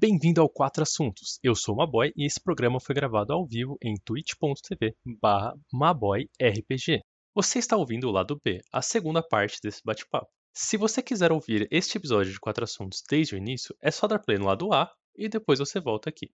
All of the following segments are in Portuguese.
Bem-vindo ao Quatro Assuntos. Eu sou o Maboy e esse programa foi gravado ao vivo em twitch.tv barra maboyrpg. Você está ouvindo o lado B, a segunda parte desse bate-papo. Se você quiser ouvir este episódio de Quatro Assuntos desde o início, é só dar play no lado A e depois você volta aqui.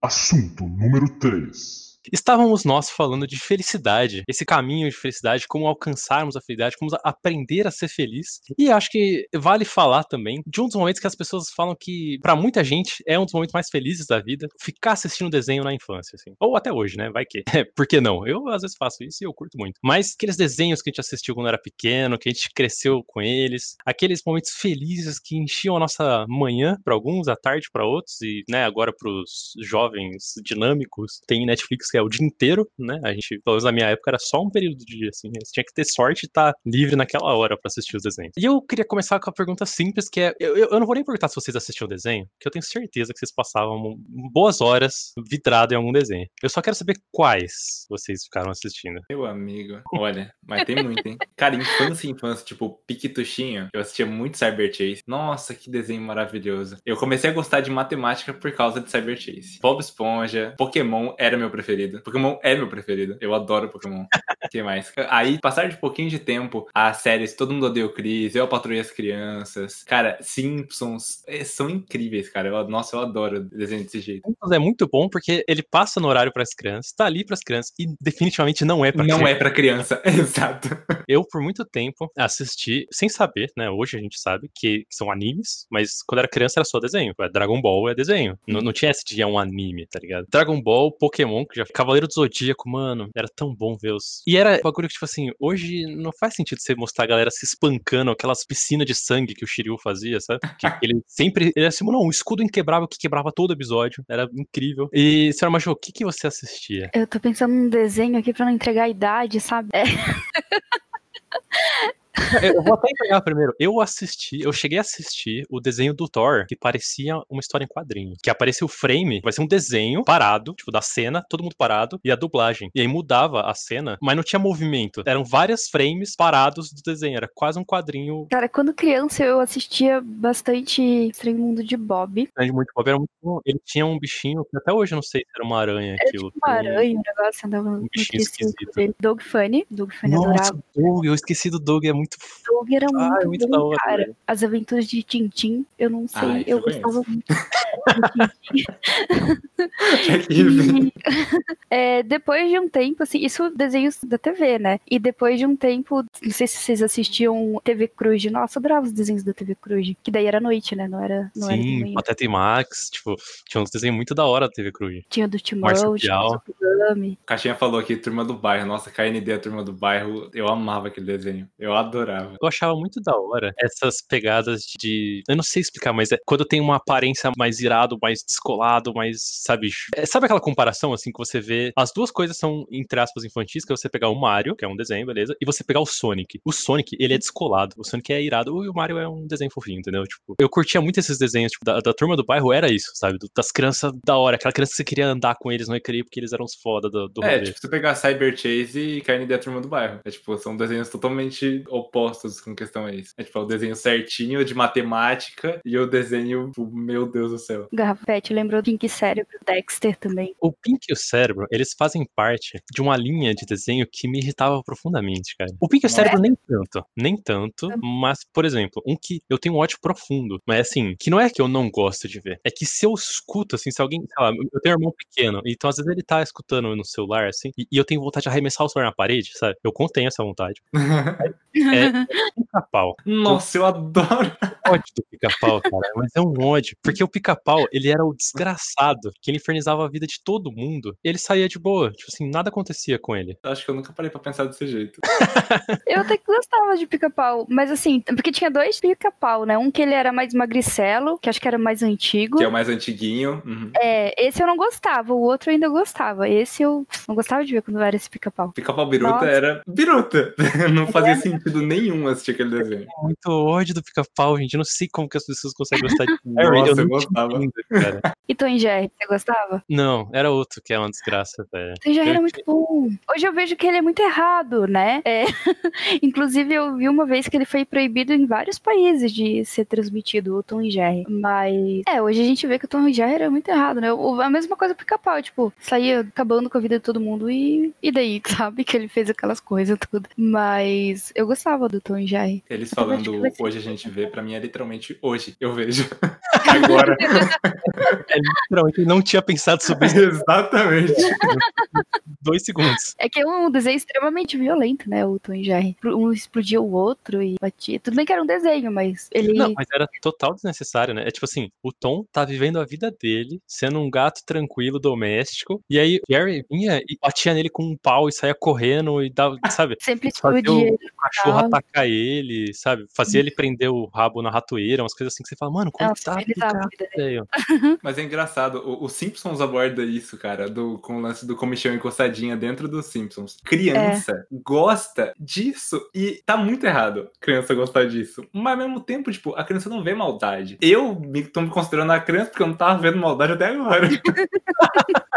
Assunto número 3. Estávamos nós falando de felicidade, esse caminho de felicidade, como alcançarmos a felicidade, como aprender a ser feliz. E acho que vale falar também de um dos momentos que as pessoas falam que, para muita gente, é um dos momentos mais felizes da vida, ficar assistindo desenho na infância, assim. Ou até hoje, né? Vai que. É, por que não? Eu às vezes faço isso e eu curto muito. Mas aqueles desenhos que a gente assistiu quando era pequeno, que a gente cresceu com eles, aqueles momentos felizes que enchiam a nossa manhã para alguns, a tarde para outros, e, né, agora para os jovens dinâmicos, tem Netflix que é o dia inteiro, né? A gente, pelo menos na minha época, era só um período do dia, assim. Você tinha que ter sorte e estar tá livre naquela hora para assistir os desenhos. E eu queria começar com a pergunta simples, que é: eu, eu não vou nem perguntar se vocês assistiam o desenho, que eu tenho certeza que vocês passavam boas horas vidrado em algum desenho. Eu só quero saber quais vocês ficaram assistindo. Meu amigo, olha, mas tem muito, hein? Cara, infância, infância, tipo, Piquetuchinho, eu assistia muito Cyber Chase. Nossa, que desenho maravilhoso. Eu comecei a gostar de matemática por causa de Cyber Chase. Bob Esponja, Pokémon era meu preferido preferido. Pokémon é meu preferido. Eu adoro Pokémon. O que mais? Aí, passar de pouquinho de tempo, as séries Todo Mundo Odeia o Chris, Eu Patrulhei as Crianças. Cara, Simpsons é, são incríveis, cara. Eu, nossa, eu adoro desenho desse jeito. Simpsons é muito bom porque ele passa no horário para as crianças, tá ali para as crianças e definitivamente não é para Não é para criança, exato. Eu, por muito tempo, assisti, sem saber, né? Hoje a gente sabe que, que são animes, mas quando era criança era só desenho. Dragon Ball é desenho. Não, não tinha esse de é um anime, tá ligado? Dragon Ball, Pokémon, que já Cavaleiro do Zodíaco, mano, era tão bom ver os. E era bagulho que, tipo assim, hoje não faz sentido você mostrar a galera se espancando, aquelas piscinas de sangue que o Shiryu fazia, sabe? Que ele sempre. Ele assim, não, um escudo inquebrável que quebrava todo episódio. Era incrível. E, senhora Majô, o que, que você assistia? Eu tô pensando num desenho aqui pra não entregar a idade, sabe? É. Eu vou até entregar primeiro. Eu assisti, eu cheguei a assistir o desenho do Thor que parecia uma história em quadrinhos. Que aparecia o frame, vai ser um desenho parado, tipo, da cena, todo mundo parado, e a dublagem. E aí mudava a cena, mas não tinha movimento. Eram vários frames parados do desenho. Era quase um quadrinho. Cara, quando criança eu assistia bastante Estranho Mundo de Bob. Estranho Mundo de Bob era muito bom. Ele tinha um bichinho que até hoje eu não sei se era uma aranha era aquilo. Tipo uma aranha, um negócio andava um bichinho esquisito. Dele. Doug Funny. Doug Funny Nossa, adorava. Doug, eu esqueci do Doug, é muito muito. Doug era muito, ah, é muito bom, da hora, cara. As aventuras de Tintim, eu não sei, Ah, eu gostava muito. E, é, depois de um tempo, assim, isso desenhos da TV, né? E depois de um tempo, não sei se vocês assistiam TV Cruz. Nossa, eu adorava os desenhos da TV Cruz. Que daí era noite, né? Não era, não era Sim, manhã. Pateta e Max, tipo, tinha uns desenhos muito da hora da TV Cruz. Tinha do Timão, Marsupial. tinha do. Caixinha falou aqui, Turma do Bairro. Nossa, KND, a Turma do Bairro. Eu amava aquele desenho. Eu adorava. Eu achava muito da hora essas pegadas de. Eu não sei explicar, mas é quando tem uma aparência mais irado, mais descolado, mais. Sabe? é, sabe aquela comparação, assim, que você vê. As duas coisas são, entre aspas, infantis, que é você pegar o Mario, que é um desenho, beleza? E você pegar o Sonic. O Sonic, ele é descolado. O Sonic é irado. E o Mario é um desenho fofinho, entendeu? Tipo, eu curtia muito esses desenhos, tipo, da, da turma do bairro era isso, sabe? Das crianças da hora. Aquela criança que você queria andar com eles no recreio porque eles eram os foda do, do É, rolê. tipo, você pegar Cyber Chase e KND, a Turma do Bairro. É, tipo, são desenhos totalmente opostos com questão a isso. É, tipo, é o desenho certinho de matemática e o desenho, tipo, meu Deus do céu. Garrafa Pet lembrou do Pink Cérebro, Dexter também. O Pink e o Cérebro, eles fazem parte de uma linha de desenho que me irritava profundamente, cara. O Pink e o Cérebro nem tanto, nem tanto, mas, por exemplo, um que eu tenho um ódio profundo, mas assim, que não é que eu não gosto de ver, é que se eu escuto, assim, se alguém, sei lá, eu tenho um irmão pequeno, então às vezes ele tá escutando no celular, assim, e, e eu tenho vontade de arremessar o celular na parede, sabe? Eu contenho essa vontade. É, pica-pau. Nossa, eu adoro. Ódio do pica-pau, cara, mas é um ódio. Porque o pica-pau, ele era o desgraçado que ele infernizava a vida de todo mundo. E ele saía de boa. Tipo assim, nada acontecia com ele. Eu Acho que eu nunca parei pra pensar desse jeito. Eu até que gostava de pica-pau, mas assim, porque tinha dois pica-pau, né? Um que ele era mais magricelo, que acho que era mais antigo. Que é o mais antiguinho. Uhum. É, esse eu não gostava, o outro eu ainda gostava. Esse eu não gostava de ver quando era esse pica-pau. Pica-pau biruta Nossa. era biruta. Não fazia sentido nenhum assistir aquele desenho. Muito ódio do pica-pau, gente. Gente. Eu não sei como que as pessoas conseguem gostar de Harry. Nossa, eu não gostava. entendo, cara. E Tom Jerry, você gostava? Não, era outro que é uma desgraça, velho. Tom Jerry Eu era muito bom. Hoje eu vejo que ele é muito errado, né? É. Inclusive, eu vi uma vez que ele foi proibido em vários países de ser transmitido, o Tom e Jerry. Mas, é, hoje a gente vê que o Tom e Jerry era muito errado, né? O- A mesma coisa pro pica-pau, tipo, saía acabando com a vida de todo mundo e, e daí, sabe? Que ele fez aquelas coisas tudo. Mas eu gostava do Tom e Jerry. Eles Eu falando hoje a gente vê, pra mim é literalmente hoje. Eu vejo. Agora. É, literalmente, não tinha pensado sobre isso Exatamente. dois segundos. É que é um desenho extremamente violento, né? O Tom e Jerry. Um explodia o outro e batia. Tudo bem que era um desenho, mas ele. Não, mas era total desnecessário, né? É tipo assim, o Tom tá vivendo a vida dele, sendo um gato tranquilo, doméstico, e aí Jerry vinha e batia nele com um pau e saía correndo e dava, sabe? Sempre Fazia explodia. o cachorro tal. atacar ele, sabe? Fazia ele prender o rabo na ratoeira, umas coisas assim que você fala, mano, como Nossa, tá ele Mas é engraçado, o, o Simpsons aborda isso, cara, do, com o lance do comichão encostadinha dentro dos Simpsons. Criança gosta disso e tá muito errado criança gostar disso. Mas ao mesmo tempo, tipo, a criança não vê maldade. Eu me, tô me considerando a criança porque eu não tava vendo maldade até agora.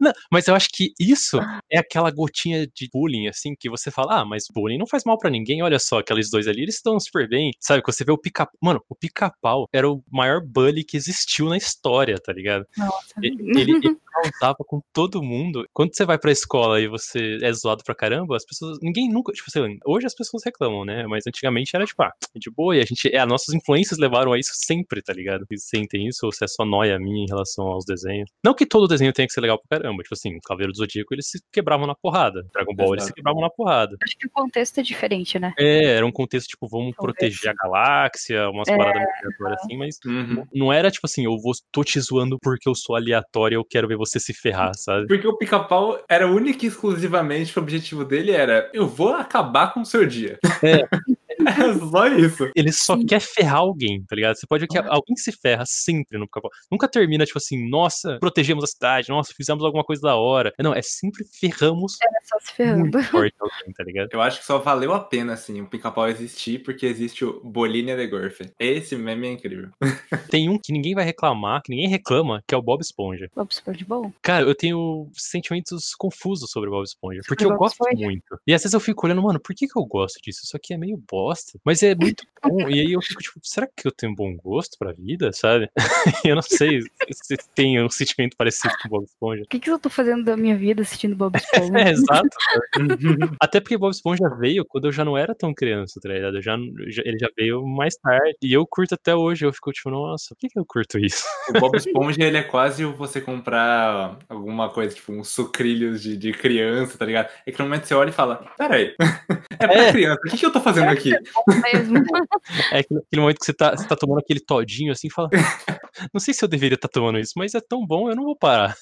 Não, mas eu acho que isso é aquela gotinha de bullying, assim, que você fala, ah, mas bullying não faz mal pra ninguém, olha só, aqueles dois ali, eles estão super bem, sabe? Que você vê o pica Mano, o pica-pau era o maior bully que existiu na história, tá ligado? Nossa. Ele, ele, causava com todo mundo. Quando você vai pra escola e você é zoado pra caramba, as pessoas. Ninguém nunca. Tipo, sei lá, hoje as pessoas reclamam, né? Mas antigamente era tipo, ah, de boa, e a gente. É, as nossas influências levaram a isso sempre, tá ligado? Vocês sentem isso, ou se é só noia minha em relação aos desenhos. Não que todo desenho tenha que ser legal pra caramba. Tipo assim, o Cavaleiro do Zodíaco, eles se quebravam na porrada. Dragon Ball, eles se Exato. quebravam na porrada. Acho que o contexto é diferente, né? É, era um contexto, tipo, vamos Talvez. proteger a galáxia, umas É, paradas meio assim, mas Uhum. não era tipo assim, eu vou, tô te zoando porque eu sou aleatório e eu quero ver você se ferrar, sabe? Porque o pica-pau era único e exclusivamente o objetivo dele era: eu vou acabar com o seu dia. É. É só isso. Ele só Sim. quer ferrar alguém, tá ligado? Você pode ver que alguém se ferra sempre no pica-pau. Nunca termina, tipo assim, nossa, protegemos a cidade, nossa, fizemos alguma coisa da hora. Não, é sempre ferramos É só se ferrando. muito forte alguém, tá ligado? Eu acho que só valeu a pena, assim, o pica-pau existir porque existe o Bolinha de Gorfe. Esse meme é incrível. Tem um que ninguém vai reclamar, que ninguém reclama, que é o Bob Esponja. Bob Esponja bom. Cara, eu tenho sentimentos confusos sobre o Bob Esponja, porque Sobre eu Bob gosto Esponja? muito. E às vezes eu fico olhando, mano, por que, que eu gosto disso? Isso aqui é meio bosta, mas é muito bom. E aí eu fico tipo, será que eu tenho bom gosto pra vida, sabe? eu não sei se tem um sentimento parecido com o Bob Esponja. O que, que eu tô fazendo da minha vida assistindo Bob Esponja? É, exato. Até porque Bob Esponja veio quando eu já não era tão criança, tá ligado? Eu já, já- ele já veio mais tarde. E eu curto até hoje. Eu fico tipo, nossa, por que, que eu curto isso? O Bob Esponja, ele é quase o você comprar alguma coisa, tipo, uns sucrilhos de, de criança, tá ligado? É que no momento você olha e fala, peraí, é pra É. criança, o que, que eu tô fazendo aqui? É aquele, aquele momento que você tá, você tá tomando aquele todinho assim e fala. Não sei se eu deveria estar tomando isso, mas é tão bom, eu não vou parar.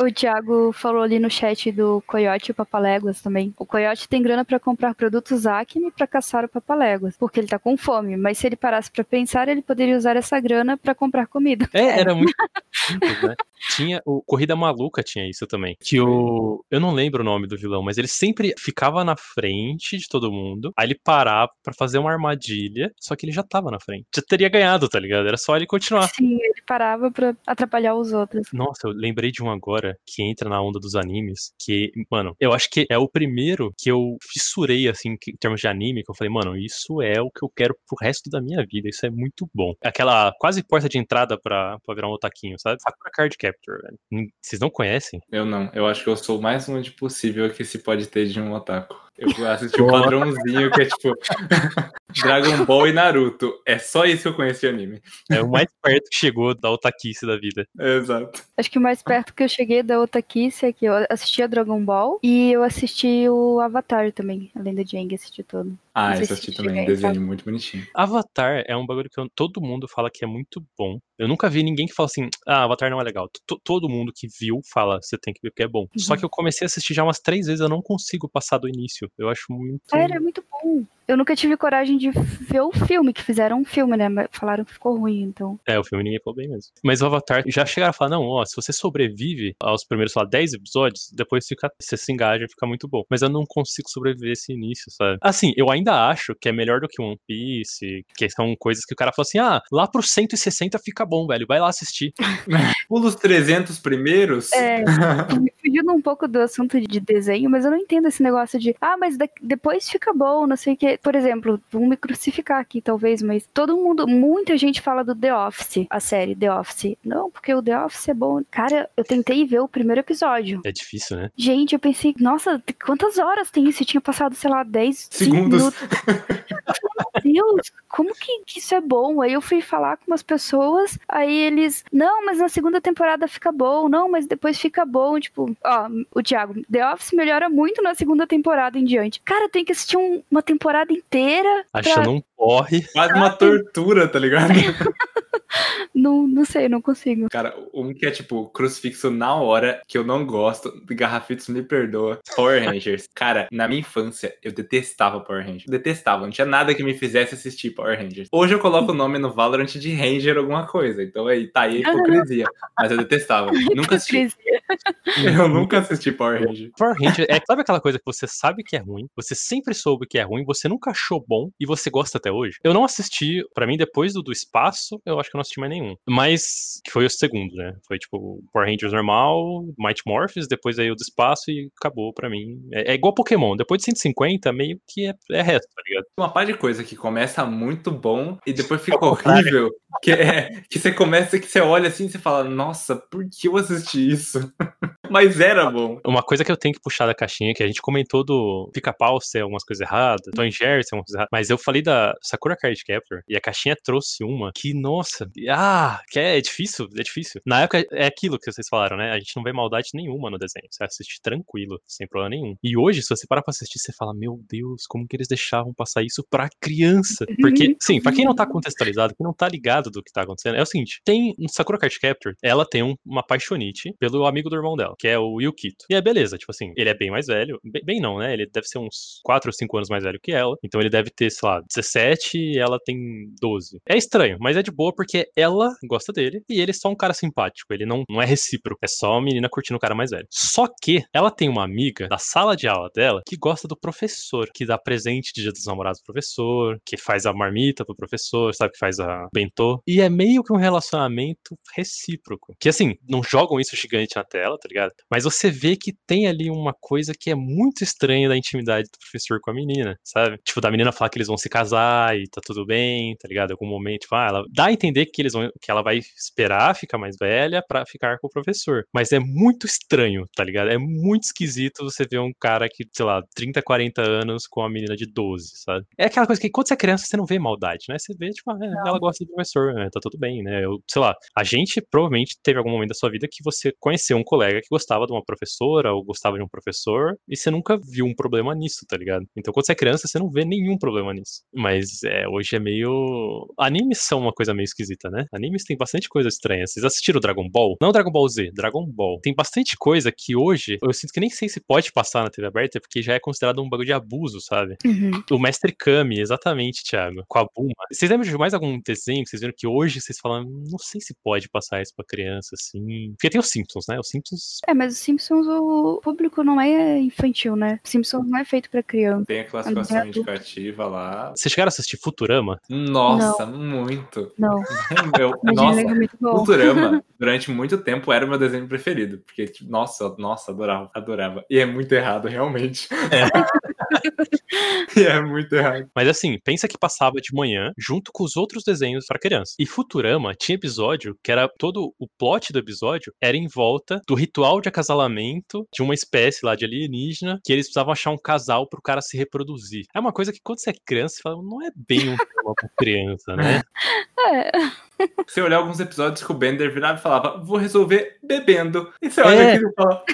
O Thiago falou ali no chat do Coyote e o Papaléguas também. O Coyote tem grana pra comprar produtos Acme pra caçar o Papaléguas, porque ele tá com fome. Mas se ele parasse pra pensar, ele poderia usar essa grana pra comprar comida. É, era muito simples, né? Tinha o Corrida Maluca tinha isso também. Que o eu não lembro o nome do vilão, mas ele sempre ficava na frente de todo mundo. Aí ele parava pra fazer uma armadilha, só que ele já tava na frente. Já teria ganhado, tá ligado? Era só ele continuar. Sim, ele parava pra atrapalhar os outros. Nossa, eu lembrei de um agora que entra na onda dos animes, que, mano, eu acho que é o primeiro que eu fissurei, assim, que- em termos de anime, que eu falei, mano, isso é o que eu quero pro resto da minha vida, isso é muito bom. Aquela quase porta de entrada pra, pra virar um otaquinho, sabe? Sakura Card Capture, velho. Hum, Vocês não conhecem? Eu não, eu acho que eu sou o mais longe possível que se pode ter de um otaku. Eu assisti o padrãozinho que é tipo Dragon Ball e Naruto. É só isso que eu conheço de anime. É o mais perto que chegou da otaquice da vida. Exato. Acho que o mais perto que eu cheguei da Otakice é que eu assisti a Dragon Ball e eu assisti o Avatar também, além da Jang, assisti todo. Ah, Não sei isso eu se assisti também. Desenho muito bonitinho. Avatar é um bagulho que eu- todo mundo fala que é muito bom. Eu nunca vi ninguém que fala assim, ah, Avatar não é legal. T- Todo mundo que viu fala, você tem que ver porque é bom. Só Uhum. que eu comecei a assistir já umas três vezes, eu não consigo passar do início. Eu acho muito. Sério, é muito bom. Eu nunca tive coragem de ver o filme, que fizeram um filme, né? Mas falaram que ficou ruim, então. É, o filme ninguém falou bem mesmo. Mas o Avatar já chegaram a falar: não, ó, se você sobrevive aos primeiros, sei lá, 10 episódios, depois fica, você se engaja e fica muito bom. Mas eu não consigo sobreviver a esse início, sabe? Assim, eu ainda acho que é melhor do que One Piece, que são coisas que o cara fala assim: ah, lá pro 160 fica bom, velho, vai lá assistir. Pula os 300 primeiros. É, fugindo um pouco do assunto de desenho, mas eu não entendo esse negócio de, ah, mas de- depois fica bom, não sei o que. Por exemplo, vão me crucificar aqui, talvez, mas todo mundo, muita gente fala do The Office, a série The Office. Não, porque o The Office é bom. Cara, eu tentei ver o primeiro episódio. É difícil, né? Gente, eu pensei, nossa, quantas horas tem isso? Eu tinha passado, sei lá, 10 cinco Segundos. minutos. Deus, como que, que isso é bom? Aí eu fui falar com umas pessoas, aí eles, não, mas na segunda temporada fica bom, não, mas depois fica bom. Tipo, ó, o Thiago, The Office melhora muito na segunda temporada em diante. Cara, tem que assistir um- uma temporada inteira. pra- Achando um porre. Quase uma tortura, tá ligado? Não, não sei, não consigo. Cara, um que é tipo crucifixo na hora, que eu não gosto, Garrafitos me perdoa. Power Rangers. Cara, na minha infância, eu detestava Power Rangers. Detestava, não tinha nada que me fizesse assistir Power Rangers. Hoje eu coloco o nome no Valorant de Ranger alguma coisa, então aí tá aí a hipocrisia. Mas eu detestava. Nunca assisti. Hipocrisia. Eu nunca assisti Power Rangers. Power Ranger é, sabe aquela coisa que você sabe que é ruim, você sempre soube que é ruim, você nunca achou bom e você gosta até hoje? Eu não assisti, pra mim, depois do do espaço, eu acho que eu não assisti mais nenhum. Mas, foi o segundo, né? Foi tipo Power Rangers normal, Mighty Morphs, depois aí o do espaço e acabou pra mim. É, é igual Pokémon, depois de 150, meio que é, é resto, tá ligado? Uma par de coisa que começa muito bom e depois fica horrível. Que é que você começa, que você olha assim e você fala, nossa, por que eu assisti isso? Mas era bom. Uma coisa que eu tenho que puxar da caixinha, que a gente comentou do pica-pau ser algumas coisas erradas, Tom Jerry ser algumas coisas erradas, mas eu falei da Sakura Card Captor e a caixinha trouxe uma que, nossa, ah, que é, difícil, é difícil. Na época é aquilo que vocês falaram, né? A gente não vê maldade nenhuma no desenho, você assiste tranquilo, sem problema nenhum. E hoje, se você parar pra assistir, você fala, meu Deus, como que eles deixavam passar isso pra criança? Porque, sim, pra quem não tá contextualizado, quem não tá ligado do que tá acontecendo, é o seguinte, tem no Sakura Card Captor, ela tem um- uma paixonite pelo amigo do irmão dela, que é o Yukito. E é beleza, tipo assim, ele é bem mais velho, bem, bem não, né? Ele deve ser uns 4 ou 5 anos mais velho que ela, então ele deve ter, sei lá, 17 e ela tem 12. É estranho, mas é de boa porque ela gosta dele e ele é só um cara simpático, ele não, não é recíproco, é só a menina curtindo o cara mais velho. Só que ela tem uma amiga da sala de aula dela que gosta do professor, que dá presente de dia dos namorados pro professor, que faz a marmita pro professor, sabe, que faz a bentô. E é meio que um relacionamento recíproco. Que assim, não jogam isso gigante na tela, tá ligado? Mas você vê que tem ali uma coisa que é muito estranha da intimidade do professor com a menina, sabe? Tipo, da menina falar que eles vão se casar e tá tudo bem, tá ligado? Em algum momento, tipo, ah, ela dá a entender que eles vão, que ela vai esperar ficar mais velha pra ficar com o professor. Mas é muito estranho, tá ligado? É muito esquisito você ver um cara que, sei lá, 30, 40 anos com uma menina de 12, sabe? É aquela coisa que quando você é criança você não vê maldade, né? Você vê, tipo, ah, é, ela gosta do professor, né? tá tudo bem, né? Eu, sei lá, a gente provavelmente teve algum momento da sua vida que você conheceu um colega que gostava de uma professora ou gostava de um professor e você nunca viu um problema nisso, tá ligado? Então quando você é criança você não vê nenhum problema nisso. Mas é, hoje é meio. Animes são uma coisa meio esquisita, né? Animes tem bastante coisa estranha. Vocês assistiram Dragon Ball? Não Dragon Ball Z, Dragon Ball. Tem bastante coisa que hoje eu sinto que nem sei se pode passar na TV aberta porque já é considerado um bagulho de abuso, sabe? Uhum. O Mestre Kami, exatamente, Thiago. Com a Buma. Vocês lembram de mais algum desenho que vocês viram que hoje vocês falam, não sei se pode passar isso pra criança, assim. Porque tem os Simpsons, né? Os Simpsons. É, mas os Simpsons, o público não é infantil, né? Simpsons não é feito pra criança. Tem a classificação Adulto. indicativa lá. Vocês chegaram a assistir Futurama? Nossa, muito. Não. Meu, nossa, é. Futurama, durante muito tempo, era o meu desenho preferido. Porque, tipo, nossa, nossa, adorava, adorava. E é muito errado, realmente. e é muito errado. Mas assim, pensa que passava de manhã junto com os outros desenhos pra criança. E Futurama tinha episódio que era todo o plot do episódio era em volta do ritual de acasalamento de uma espécie lá de alienígena que eles precisavam achar um casal pro cara se reproduzir. É uma coisa que quando você é criança, você fala, não é bem um tema pra criança, né? É, Você olhar alguns episódios que o Bender virava e falava, vou resolver bebendo. E você olha É. aquilo e fala,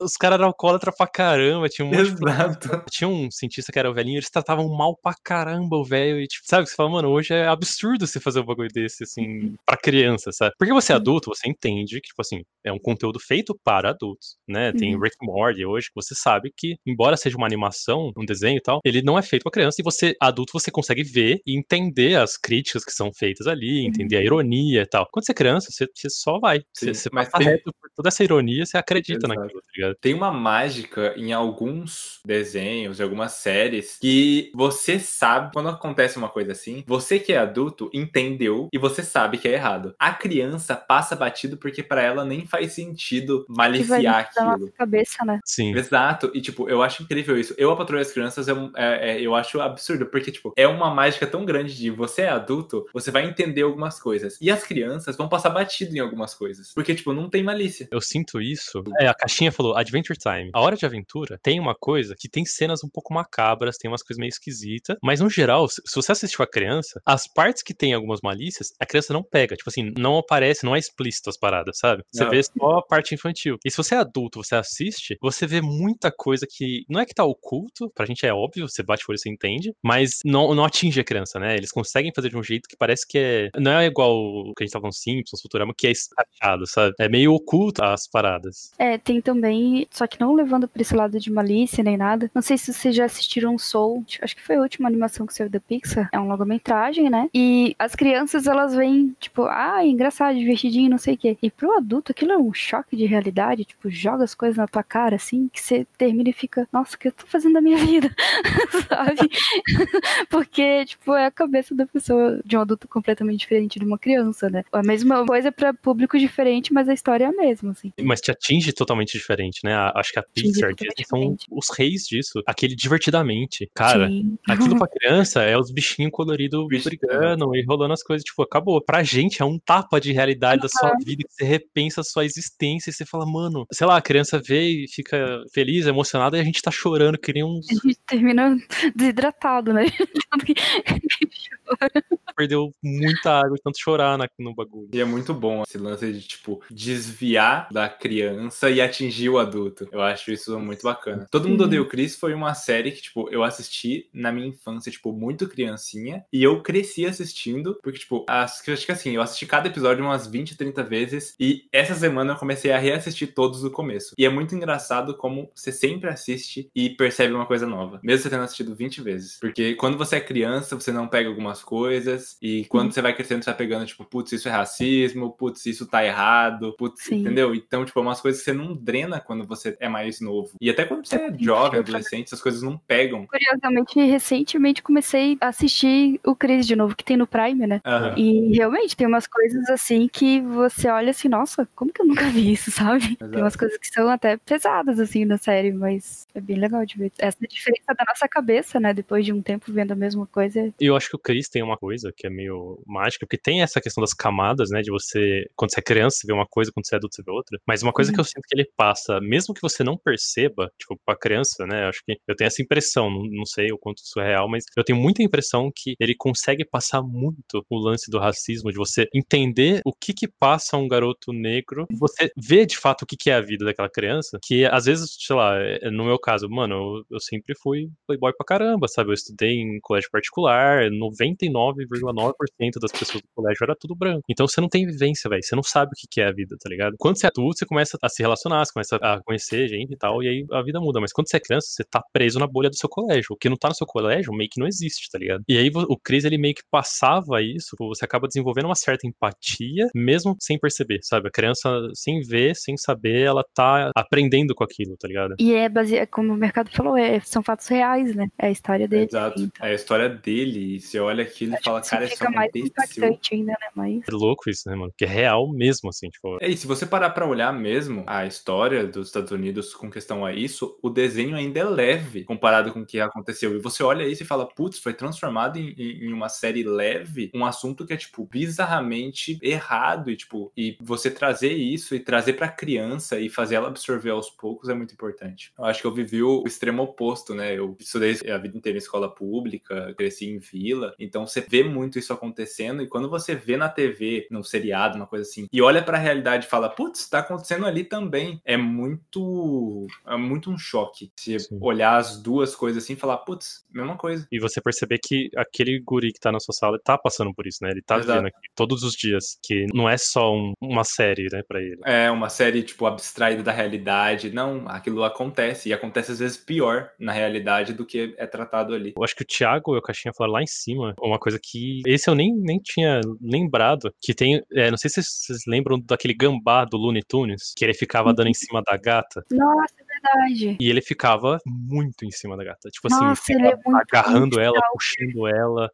Os caras eram alcoólatra pra caramba, tinha um monte de Exato. Tinha um cientista que era o velhinho, eles tratavam mal pra caramba o velho. E, tipo, sabe? Você fala, mano, hoje é absurdo você fazer um bagulho desse, assim, pra criança, sabe? Porque você é adulto, você entende que, tipo assim, é um conteúdo feito para adultos, né? Tem Uhum. Rick Morty hoje, que você sabe que, embora seja uma animação, um desenho e tal, ele não é feito pra criança. E você, adulto, você consegue ver e entender as críticas que são feitas ali, entender a ironia e tal. Quando você é criança, você, você só vai. Você, Sim, você mas passa tem- reto por toda essa ironia, você acredita Exato. naquilo, tá ligado? Tem uma mágica em alguns desenhos, em algumas séries, que você sabe, quando acontece uma coisa assim, você que é adulto entendeu e você sabe que é errado. A criança passa batido porque pra ela nem faz sentido maliciar aquilo. cabeça, né? Sim. Exato, e tipo, eu acho incrível isso. Eu, a Patrulha das Crianças, um- é- é- eu acho absurdo, porque, tipo, é uma mágica tão grande de você é adulto, você vai entender algumas coisas. E as crianças vão passar batido em algumas coisas. Porque, tipo, não tem malícia. Eu sinto isso. É, a caixinha falou Adventure Time. A hora de aventura tem uma coisa que tem cenas um pouco macabras, tem umas coisas meio esquisitas, mas no geral, se se você assistiu a criança, as partes que tem algumas malícias, a criança não pega. Tipo assim, não aparece, não é explícito as paradas, sabe? Você Não. vê só a parte infantil. E se você é adulto, você assiste, você vê muita coisa que não é que tá oculto, pra gente é óbvio, você bate o olho, você entende, mas não, não atinge a criança, né? Eles conseguem fazer de um jeito que parece que é. Não é igual o que a gente tava falando Simpsons, Futurama, que é escrachado, sabe? É meio oculto as paradas. É, tem também, só que não levando pra esse lado de malícia nem nada. Não sei se vocês já assistiram Soul, acho que foi a última animação que saiu da Pixar. É um longa-metragem, né? E as crianças, elas vêm, tipo, ah, engraçado, divertidinho, não sei o quê. E pro adulto, aquilo é um choque de realidade, tipo, joga as coisas na tua cara, assim, que você termina e fica, nossa, o que eu tô fazendo da minha vida? Sabe? Porque, tipo, é a cabeça da pessoa, de um adulto completamente diferente de uma criança, né? A mesma coisa pra público diferente, mas a história é a mesma, assim. Mas te atinge totalmente diferente, né? Acho que a Pixar, Disney são diferente. os reis disso. Aquele divertidamente. Cara, Sim. aquilo pra criança é os bichinhos coloridos brigando e rolando as coisas. Tipo, acabou. Pra gente é um tapa de realidade da sua vida que você repensa a sua existência e você fala, mano, sei lá, a criança vê e fica feliz, emocionada e a gente tá chorando, que nem uns. A gente termina desidratado, né? Perdeu muita água tanto chorar na- no bagulho. E é muito bom esse lance de, tipo, desviar da criança e atingir o adulto. Eu acho isso muito bacana. Todo Mundo Sim. Odeia o Chris foi uma série que, tipo, eu assisti na minha infância, tipo, muito criancinha. E eu cresci assistindo, porque, tipo, as, acho que assim, eu assisti cada episódio umas 20, 30 vezes. E essa semana eu comecei a reassistir todos do começo. E é muito engraçado como você sempre assiste e percebe uma coisa nova. Mesmo você tendo assistido 20 vezes. Porque quando você é criança, você não pega algumas coisas. E quando você vai crescendo, você vai pegando, tipo, putz, isso é racismo, putz, isso tá errado, putz, Sim. entendeu? Então, tipo, é umas coisas que você não drena quando você é mais novo. E até quando você é jovem, adolescente, essas coisas não pegam. Curiosamente, recentemente comecei a assistir o Chris de novo, que tem no Prime, né? Aham. E realmente tem umas coisas assim que você olha assim, nossa, como que eu nunca vi isso, sabe? Exato. Tem umas coisas que são até pesadas assim na série, mas é bem legal de ver. Essa diferença da nossa cabeça, né? Depois de um tempo vendo a mesma coisa. E eu acho que o Chris tem uma coisa que é meio mágica, porque tem essa questão das camadas, né? De você, quando você é criança, você vê uma coisa, quando você é adulto, você vê outra. Mas uma coisa Uhum. que eu sinto que ele passa, mesmo que você não perceba, tipo, pra criança, né? Eu acho que eu tenho essa impressão, não, não sei o quanto isso é real, mas eu tenho muita impressão que ele consegue passar muito o lance do racismo, de você entender o que que passa um garoto negro, você vê de fato o que que é a vida daquela criança, que às vezes, sei lá, é- no meu caso, mano, eu, eu sempre fui playboy pra caramba, sabe? Eu estudei em colégio particular, 99,9% das pessoas do colégio era tudo branco. Então você não tem vivência, velho. Você não sabe o que que é a vida, tá ligado? Quando você é adulto, você começa a se relacionar, você começa a conhecer gente e tal, e aí a vida muda. Mas quando você é criança, você tá preso na bolha do seu colégio. O que não tá no seu colégio meio que não existe, tá ligado? E aí o Chris, ele meio que passava isso, você acaba desenvolvendo uma certa empatia, mesmo sem perceber, sabe? A criança, sem ver, sem saber, ela tá aprendendo com aquilo, tá ligado? E é baseado, como o mercado falou, é, são fatos reais, né? É a história dele. Exato. Então, É a história dele. E você olha aquilo e fala, cara, isso mais aconteceu. Ainda, né? Mas É louco isso, né, mano? Que é real mesmo, assim, tipo. É, e se você parar pra olhar mesmo a história dos Estados Unidos com questão a isso, o desenho ainda é leve comparado com o que aconteceu. E você olha isso e fala, putz, foi transformado em, em- em uma série leve, um assunto que é, tipo, bizarramente errado. E, tipo, e você trazer isso e trazer pra criança e fazer ela absorver aos poucos é muito importante. Eu acho que eu vivi o extremo oposto, né? Eu estudei a vida inteira em escola pública, cresci em vila, então você vê muito isso acontecendo, e quando você vê na TV, num seriado, uma coisa assim, e olha pra realidade e fala, putz, tá acontecendo ali também, é muito. É muito um choque. Se Sim. olhar as duas coisas assim e falar, putz, mesma coisa. E você perceber que aquele guri que tá na sua sala tá passando por isso, né? Ele tá Exato. vivendo aqui todos os dias, que não é só um- uma série, né, pra ele. É uma série, tipo, abstraída da realidade. Não, aquilo acontece. E acontece às vezes pior na realidade do que é tratado ali. Eu acho que o Thiago e o Caixinha falaram lá em cima uma coisa que. Esse eu nem, nem tinha lembrado. Que tem. é, não sei se vocês lembram daquele gambá do Looney Tunes, que ele ficava dando em cima da gata. Nossa, verdade. E ele ficava muito em cima da gata. Tipo assim, Nossa, ele é agarrando ela, legal. puxando ela,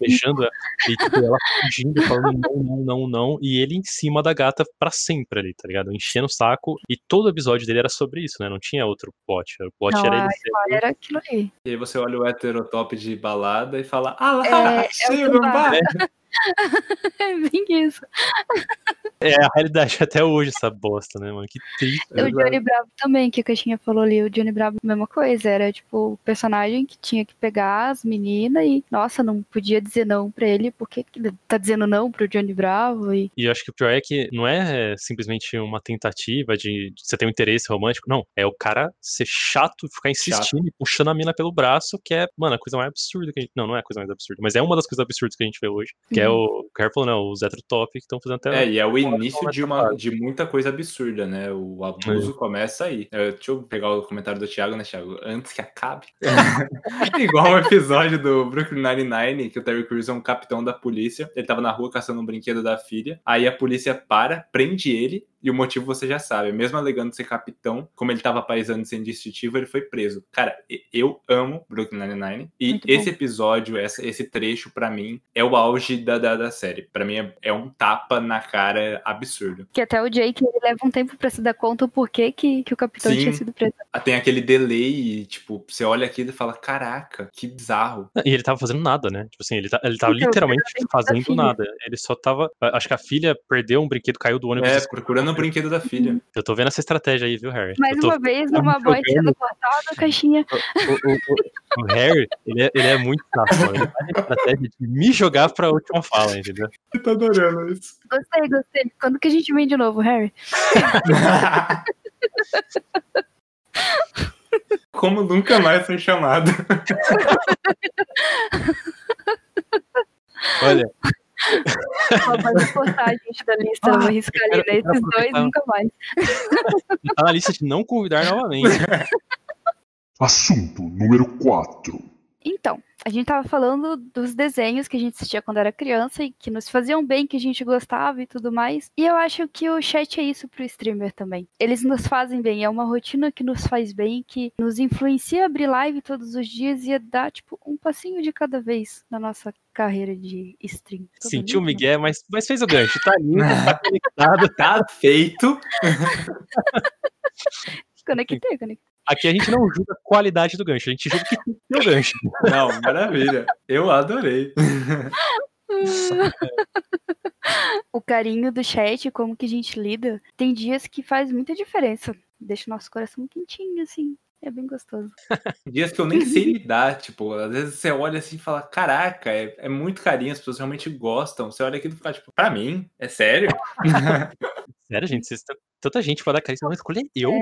beijando ela. E tipo, ela fugindo, falando não, não, não, não. E ele em cima da gata pra sempre ali, tá ligado? Enchendo o saco. E todo episódio dele era sobre isso, né? Não tinha outro plot. O plot Não, era ele ser era aquilo ali. E aí você olha o heterotop de balada e fala, ah lá, É, achei é o gambá. É bem isso. É a realidade até hoje, essa bosta, né, mano? Que triste. O Johnny Bravo também, que a Caixinha falou ali, o Johnny Bravo, mesma coisa, era tipo o personagem que tinha que pegar as meninas e, nossa, não podia dizer não pra ele, porque tá dizendo não pro Johnny Bravo e E eu acho que o pior é que não é simplesmente uma tentativa de, de você ter um interesse romântico, não. É o cara ser chato, ficar insistindo e puxando a mina pelo braço, que é, mano, a coisa mais absurda que a gente. Não, não é a coisa mais absurda, mas é uma das coisas absurdas que a gente vê hoje, que é o. Quero falar, não, os heterotop que estão fazendo até. É, e é o início de, uma, de muita coisa absurda, né? O abuso começa aí. É, deixa eu pegar o comentário do Thiago, né, Thiago? Antes que acabe. Igual o episódio do Brooklyn Nine-Nine, que o Terry Crews é um capitão da polícia. Ele tava na rua caçando um brinquedo da filha. Aí a polícia para, prende ele. E o motivo você já sabe. Mesmo alegando ser capitão, como ele tava paisando sendo distintivo, ele foi preso. Cara, eu amo Brooklyn Nine-Nine. E Muito bom. esse episódio, essa- esse trecho, pra mim, é o auge da, da, da série. Pra mim, é, é um tapa na cara absurdo. que até o Jake ele leva um tempo pra se dar conta o porquê que, que o capitão Sim. tinha sido preso. Ah, Tem aquele delay e, tipo, você olha aquilo e fala, caraca, que bizarro. E ele tava fazendo nada, né? Tipo assim, ele, tá, ele tava Então, literalmente fazendo nada. Ele só tava. Acho que a filha perdeu um brinquedo, caiu do ônibus. É, procurando o brinquedo da filha. Eu tô vendo essa estratégia aí, viu, Harry? Mais tô- uma vez, tá uma jogando. sendo cortada, a caixinha. O, o- o- o Harry, ele é, ele é muito mano. Ele faz a estratégia de me jogar pra última fala, entendeu? Eu tô adorando isso. Gostei, gostei. Quando que a gente vem de novo, Harry? Como nunca mais foi chamado. Olha, Ela vai cortar a gente da lista, ela vai riscar ali, né? quero Esses dois nunca mais. tá na lista de não convidar novamente. Assunto número 4. Então, a gente tava falando dos desenhos que a gente assistia quando era criança e que nos faziam bem, que a gente gostava e tudo mais. E eu acho que o chat é isso pro streamer também. Eles nos fazem bem, é uma rotina que nos faz bem, que nos influencia a abrir live todos os dias e a dar, tipo, um passinho de cada vez na nossa carreira de stream. Tô Sentiu o Miguel, mas, mas fez o gancho. Tá lindo, tá conectado. Tá feito. Conectei, conectei. Aqui a gente não julga a qualidade do gancho, a gente julga que tem que ter o gancho. Não, maravilha. Eu adorei. o carinho do chat, como que a gente lida, tem dias que faz muita diferença. Deixa o nosso coração quentinho, assim. É bem gostoso. Dias que eu nem sei lidar, tipo, às vezes você olha assim e fala, caraca, é, é muito carinho, as pessoas realmente gostam. Você olha aquilo e fala, tipo, pra mim? É sério? Sério, gente, vocês tão- tanta gente pra dar carinho, mas escolher eu.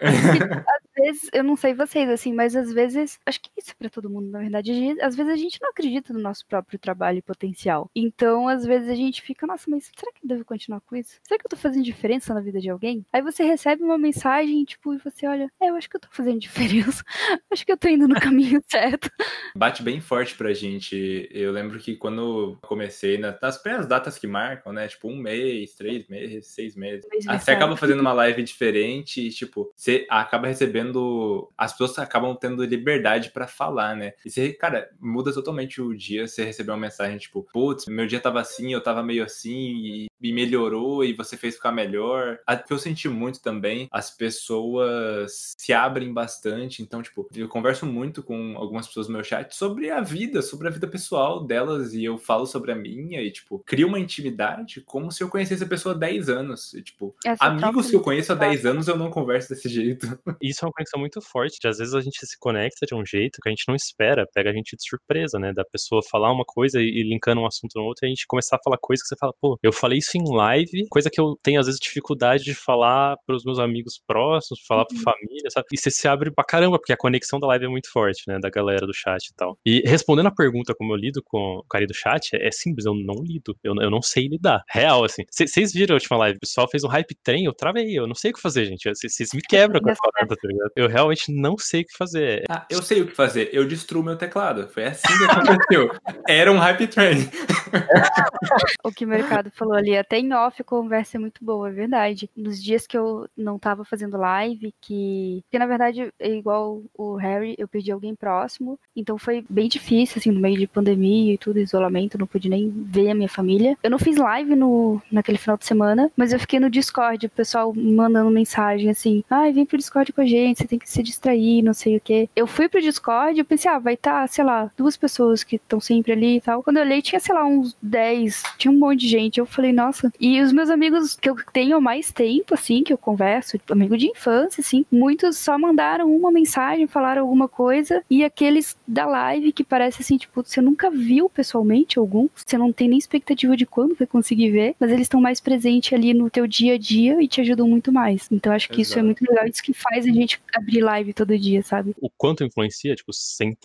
Às vezes, eu não sei vocês, assim, mas às vezes, acho que isso é pra todo mundo, na verdade. Às vezes a gente não acredita no nosso próprio trabalho e potencial. Então, às vezes a gente fica, nossa, mas será que eu devo continuar com isso? Será que eu tô fazendo diferença na vida de alguém? Aí você recebe uma mensagem, tipo, e você olha, é, eu acho que eu tô fazendo diferença. acho que eu tô indo no caminho certo. Bate bem forte pra gente. Eu lembro que quando comecei, na- nas primeiras datas que marcam, né? Tipo, um mês, três meses, seis meses. Mês Aí você acaba fazendo uma live diferente e, tipo, você acaba recebendo. As pessoas acabam tendo liberdade pra falar, né? E você, cara, muda totalmente o dia. Você receber uma mensagem, tipo, putz, meu dia tava assim, eu tava meio assim, e, e melhorou, e você fez ficar melhor. O que eu senti muito também, as pessoas se abrem bastante. Então, tipo, eu converso muito com algumas pessoas no meu chat sobre a vida, sobre a vida pessoal delas, e eu falo sobre a minha, e, tipo, crio uma intimidade como se eu conhecesse a pessoa há 10 anos. E, tipo, Essa Amigos troca que eu conheço há 10 anos eu não converso desse jeito. Isso é uma conexão muito forte. De, às vezes a gente se conecta de um jeito que a gente não espera, pega a gente de surpresa, né? Da pessoa falar uma coisa e, linkando um assunto no outro, e a gente começar a falar coisas que você fala, pô, eu falei isso em live, coisa que eu tenho às vezes dificuldade de falar pros meus amigos próximos, falar uhum. pra família, sabe? E você se abre pra caramba, porque a conexão da live é muito forte, né? Da galera do chat e tal. E respondendo a pergunta como eu lido com o cara do chat, é simples, eu não lido. Eu, eu não sei lidar. Real, assim. Vocês viram a última live? O pessoal fez um hype trem, eu travei. Eu não sei o que fazer, gente. Vocês me quebram com a parada, tá ligado? Eu realmente não sei o que fazer. Ah, eu sei o que fazer. Eu destruo meu teclado. Foi assim que aconteceu. Era um hype train. o que o mercado falou ali, até em off a conversa é muito boa, é verdade. Nos dias que eu não tava fazendo live, que. Porque na verdade, é igual o Harry, eu perdi alguém próximo. Então foi bem difícil, assim, no meio de pandemia e tudo, isolamento, não pude nem ver a minha família. Eu não fiz live no, naquele final de semana, mas eu fiquei no Discord, o pessoal mandando mensagem assim: ai, ah, vem pro Discord com a gente, você tem que se distrair, não sei o quê. Eu fui pro Discord e pensei, ah, vai estar, tá, sei lá, duas pessoas que estão sempre ali e tal. Quando eu olhei, tinha, sei lá, uns 10, tinha um monte de gente. Eu falei, nossa. E os meus amigos que eu tenho mais tempo, assim, que eu converso, amigo de infância, assim, muitos só mandaram uma mensagem, falaram alguma coisa, e aqueles da live que parece assim, tipo, você nunca viu pessoalmente algum, você não tem nem expectativa de quando vai conseguir ver, mas eles estão mais presentes ali no teu dia a dia e te ajudam muito mais. Então acho que Exato. isso é muito legal, isso que faz a gente abrir live todo dia, sabe? O quanto influencia, tipo, 100%,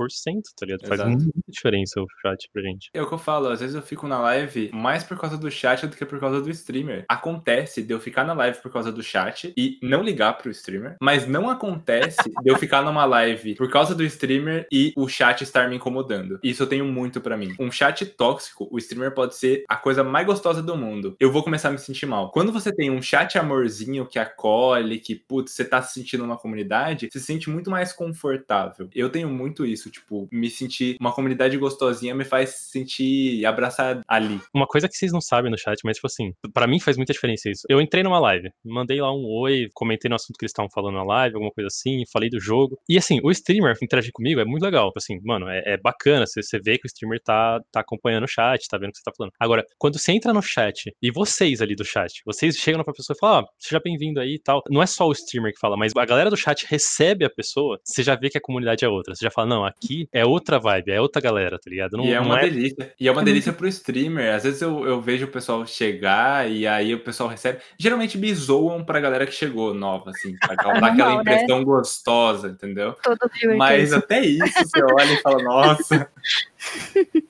tá ligado? Faz Exato. muita diferença o chat pra gente. É o que eu falo, às vezes eu fico na live mais por causa do chat do que por causa do streamer. Acontece de eu ficar na live por causa do chat e não ligar pro streamer, mas não acontece de eu ficar numa live por causa do streamer e o chat estar me incomodando. Isso eu tenho muito para mim. Um chat tóxico, o streamer pode ser a coisa mais gostosa do mundo. Eu vou começar a me sentir mal. Quando você tem um chat amorzinho que acolhe, que, putz, você tá se sentindo numa comunidade, se sente muito mais confortável. Eu tenho muito isso, tipo, me sentir uma comunidade gostosinha me faz sentir abraçado ali. Uma coisa que vocês não sabem no chat, mas, tipo assim, para mim faz muita diferença isso. Eu entrei numa live, mandei lá um oi, comentei no assunto que eles estavam falando na live, alguma coisa assim, falei do jogo. E assim, o streamer interagir comigo é muito legal. Tipo assim, mano, é, é bacana. Você, você vê que o streamer tá, tá acompanhando o chat, tá vendo o que você tá falando. Agora, quando você entra no chat e vocês ali do chat, vocês chegam pra pessoa e falam, ó, seja bem-vindo aí e tal. Não é só o streamer que fala, mas a galera do chat recebe a pessoa, você já vê que a comunidade é outra. Você já fala, não, aqui é outra vibe, é outra galera, tá ligado? Não, e é uma é... delícia. E é uma delícia pro streamer. Às vezes eu, eu vejo o pessoal chegar e aí o pessoal recebe. Geralmente me zoam pra galera que chegou nova, assim, pra dar aquela né? impressão né? gostosa, entendeu? Todo Mas até isso você olha e fala, nossa.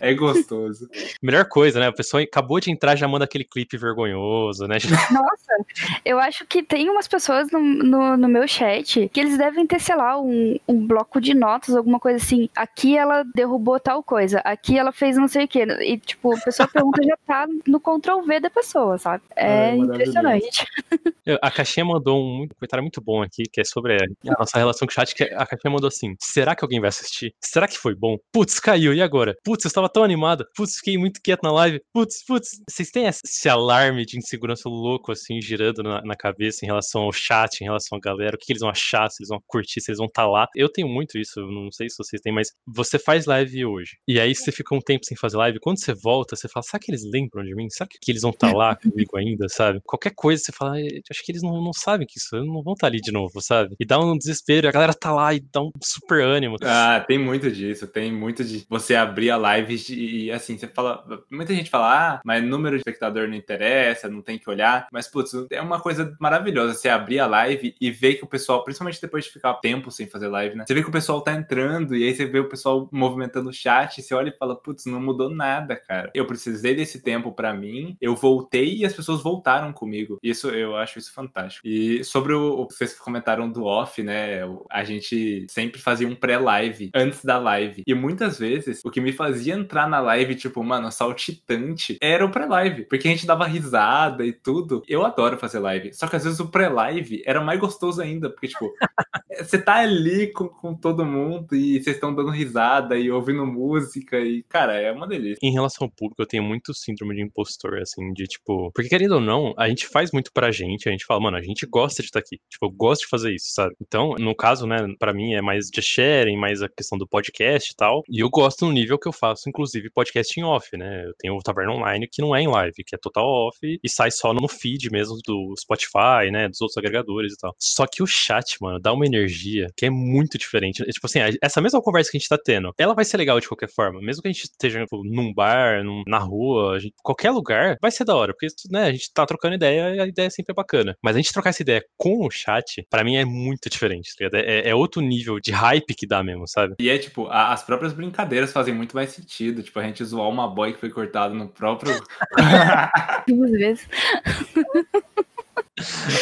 É gostoso. Melhor coisa, né? A pessoa acabou de entrar já manda aquele clipe vergonhoso, né? Nossa, eu acho que tem umas pessoas no, no, no, meu chat que eles devem ter, sei lá, um, um bloco de notas, alguma coisa assim. Aqui ela derrubou tal coisa, aqui ela fez não sei o quê. E, tipo, a pessoa pergunta já tá no Ctrl V da pessoa, sabe? É, é impressionante. A caixinha mandou um comentário muito bom aqui, que é sobre a nossa relação com o chat, que a caixinha mandou assim: será que alguém vai assistir? Será que foi bom? Putz, caiu, e agora? Putz, eu estava tão animado. Putz, fiquei muito quieto na live. Putz, putz. Vocês têm esse alarme de insegurança louco, assim, girando na, na cabeça em relação ao chat, em relação à galera? O que, que eles vão achar, se eles vão curtir, se eles vão estar tá lá? Eu tenho muito isso, não sei se vocês têm, mas você faz live hoje. E aí você fica um tempo sem fazer live. Quando você volta, você fala, será que eles lembram de mim? Será que eles vão estar tá lá comigo ainda, sabe? Qualquer coisa você fala, acho que eles não, não sabem que isso, não vão estar tá ali de novo, sabe? E dá um desespero, a galera tá lá e dá um super ânimo. Ah, tem muito disso, tem muito de você abrir a live e assim, você fala. Muita gente fala, ah, mas número de espectador não interessa, não tem que olhar. Mas, putz, é uma coisa maravilhosa você abrir a live e ver que o pessoal, principalmente depois de ficar tempo sem fazer live, né? Você vê que o pessoal tá entrando e aí você vê o pessoal movimentando o chat, e você olha e fala, putz, não mudou nada, cara. Eu precisei desse tempo para mim, eu voltei e as pessoas voltaram comigo. Isso eu acho isso fantástico. E sobre o, o que vocês comentaram do off, né? A gente sempre fazia um pré-live antes da live. E muitas vezes o que me fazia entrar na live, tipo, mano, saltitante, era o pré-live. Porque a gente dava risada e tudo. Eu adoro fazer live. Só que às vezes o pré-live era mais gostoso ainda. Porque, tipo, você tá ali com, com todo mundo e vocês estão dando risada e ouvindo música e, cara, é uma delícia. Em relação ao público, eu tenho muito síndrome de impostor, assim, de tipo. Porque querendo ou não, a gente faz muito pra gente, a gente fala, mano, a gente gosta de estar aqui. Tipo, eu gosto de fazer isso, sabe? Então, no caso, né, pra mim é mais de sharing, mais a questão do podcast e tal. E eu gosto no nível que eu faço, inclusive, podcast em off, né? Eu tenho o Taverna Online que não é em live, que é total off e sai só no feed mesmo do Spotify, né? Dos outros agregadores e tal. Só que o chat, mano, dá uma energia que é muito diferente. É, tipo assim, essa mesma conversa que a gente tá tendo, ela vai ser legal de qualquer forma. Mesmo que a gente esteja tipo, num bar, num, na rua, gente, qualquer lugar, vai ser da hora. Porque, né, a gente tá trocando ideia e a ideia sempre é bacana. Mas a gente trocar essa ideia com o chat, para mim é muito diferente, tá é, é, outro nível de hype que dá mesmo, sabe? E é tipo, a, as próprias brincadeiras fazem muito mais sentido. Tipo, a gente zoar uma boy que foi cortada no próprio. Duas vezes.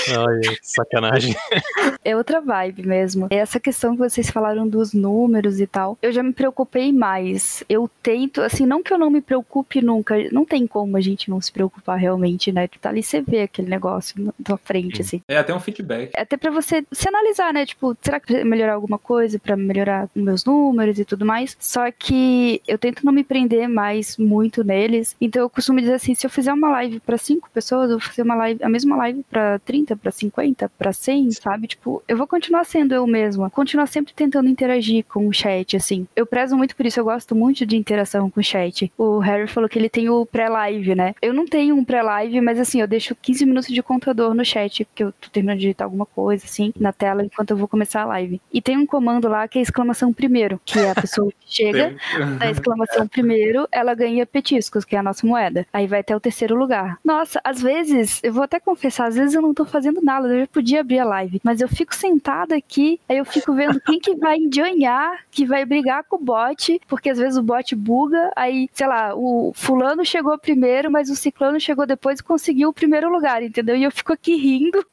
Ai, sacanagem. É outra vibe mesmo. Essa questão que vocês falaram dos números e tal, eu já me preocupei mais. Eu tento, assim, não que eu não me preocupe nunca, não tem como a gente não se preocupar realmente, né? Tá ali você vê aquele negócio na tua frente, assim. É até um feedback. É até pra você se analisar, né? Tipo, será que precisa melhorar alguma coisa para melhorar meus números e tudo mais? Só que eu tento não me prender mais muito neles. Então eu costumo dizer assim, se eu fizer uma live para cinco pessoas, eu vou fazer uma live, a mesma live para 30, para 50, para 100, sabe? Tipo, eu vou continuar sendo eu mesma, continuar sempre tentando interagir com o chat, assim. Eu prezo muito por isso, eu gosto muito de interação com o chat. O Harry falou que ele tem o pré-live, né? Eu não tenho um pré-live, mas assim, eu deixo 15 minutos de contador no chat, porque eu tô terminando de digitar alguma coisa, assim, na tela enquanto eu vou começar a live. E tem um comando lá que é exclamação primeiro, que é a pessoa chega, da exclamação primeiro, ela ganha petiscos, que é a nossa moeda. Aí vai até o terceiro lugar. Nossa, às vezes, eu vou até confessar, às vezes eu não tô fazendo nada, eu já podia abrir a live, mas eu fico sentada aqui, aí eu fico vendo quem que vai enjoinhar, que vai brigar com o bot, porque às vezes o bot buga, aí, sei lá, o fulano chegou primeiro, mas o ciclano chegou depois e conseguiu o primeiro lugar, entendeu? E eu fico aqui rindo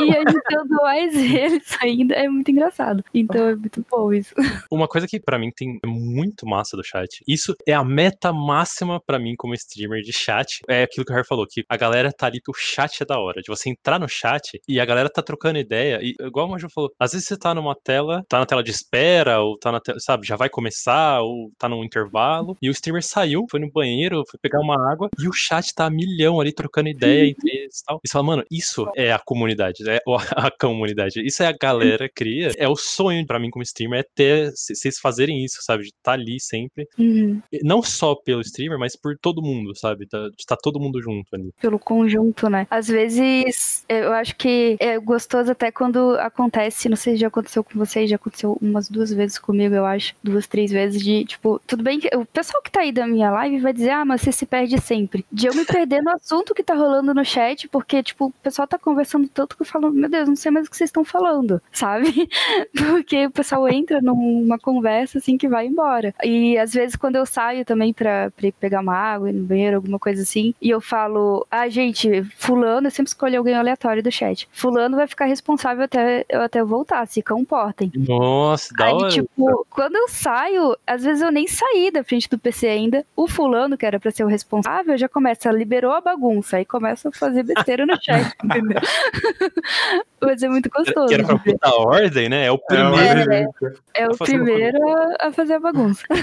e agitando mais eles ainda, é muito engraçado. Então é muito bom isso. Uma coisa que para mim tem muito massa do chat, isso é a meta máxima para mim como streamer de chat, é aquilo que o Harry falou, que a galera tá ali, o chat é da hora, de você entrar no chat e a galera tá trocando ideia. E igual o Maju falou, às vezes você tá numa tela, tá na tela de espera, ou tá na tela, sabe, já vai começar, ou tá num intervalo, e o streamer saiu, foi no banheiro, foi pegar uma água, e o chat tá a milhão ali trocando ideia entre eles e tal. E você fala, mano, isso é a comunidade, é a comunidade, isso é a galera cria. É o sonho para mim como streamer, é ter, vocês fazerem isso, sabe, de estar tá ali sempre. Uhum. Não só pelo streamer, mas por todo mundo, sabe, de estar tá todo mundo junto ali. Pelo conjunto, né? Às vezes eu acho que é gostoso até quando acontece, não sei se já aconteceu com vocês, já aconteceu umas duas vezes comigo, eu acho, duas, três vezes, de, tipo, tudo bem que o pessoal que tá aí da minha live vai dizer, ah, mas você se perde sempre. De eu me perder no assunto que tá rolando no chat, porque, tipo, o pessoal tá conversando tanto que eu falo, meu Deus, não sei mais o que vocês estão falando, sabe? Porque o pessoal entra numa conversa assim que vai embora. E às vezes quando eu saio também pra, pra pegar uma água, ir no banheiro, alguma coisa assim, e eu falo, ah, gente, fulano, eu sempre escolho alguém aleatório do chat. Fulano vai ficar responsável até eu até voltar, se comportem. Nossa, da Aí, hora. tipo, quando eu saio, às vezes eu nem saí da frente do PC ainda. O fulano, que era pra ser o responsável, já começa, liberou a bagunça, aí começa a fazer besteira no chat, entendeu? Mas é muito gostoso. Que era pra botar ordem, né? É o primeiro. É, é, é o primeiro a, fazer a bagunça.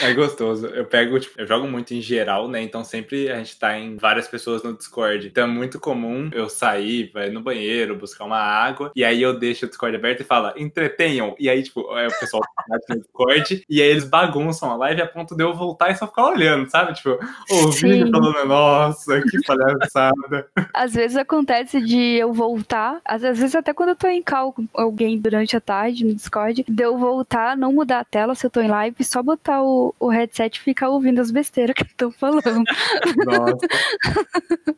É, é, gostoso. Eu pego, tipo, eu jogo muito em geral, né? Então sempre a gente tá em várias pessoas no Discord. Então é muito comum eu sair, vai no banheiro, buscar uma água, e aí eu deixo o Discord aberto e falo, entretenham. E aí, tipo, é o pessoal no Discord, e aí eles bagunçam a live a ponto de eu voltar e só ficar olhando, sabe? Tipo, ouvindo falando, nossa, que palhaçada. Às vezes acontece de eu voltar, às vezes até quando eu tô em call com alguém durante a tarde no Discord, de eu voltar, não mudar a tela se eu tô em live, só botar o, o headset e ficar ouvindo as besteiras que estão falando. Nossa.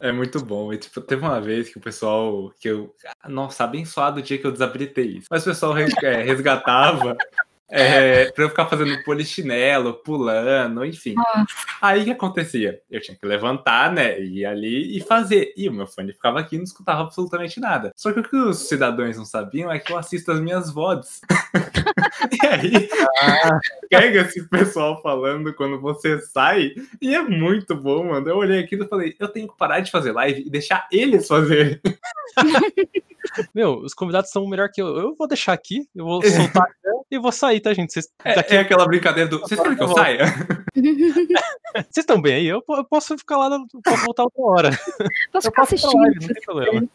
É muito bom. E, tipo, teve uma vez que pessoal, que eu, nossa, abençoado o dia que eu desabilitei isso. Mas o pessoal é, resgatava é, pra eu ficar fazendo polichinelo, pulando, enfim. Nossa. Aí o que acontecia? Eu tinha que levantar, né? Ir ali e fazer. E o meu fone ficava aqui e não escutava absolutamente nada. Só que o que os cidadãos não sabiam é que eu assisto as minhas VODs. e aí, ah. pega esse pessoal falando quando você sai. E é muito bom, mano. Eu olhei aqui e falei, eu tenho que parar de fazer live e deixar eles fazerem. Meu, os convidados são melhor que eu. Eu vou deixar aqui, eu vou soltar e vou sair, tá, gente? Vocês é, é, aquela brincadeira do. Vocês querem que eu saia? Vocês estão bem aí? Eu, eu, posso ficar lá, posso voltar outra hora. Posso eu ficar assistindo. Live, não tem problema.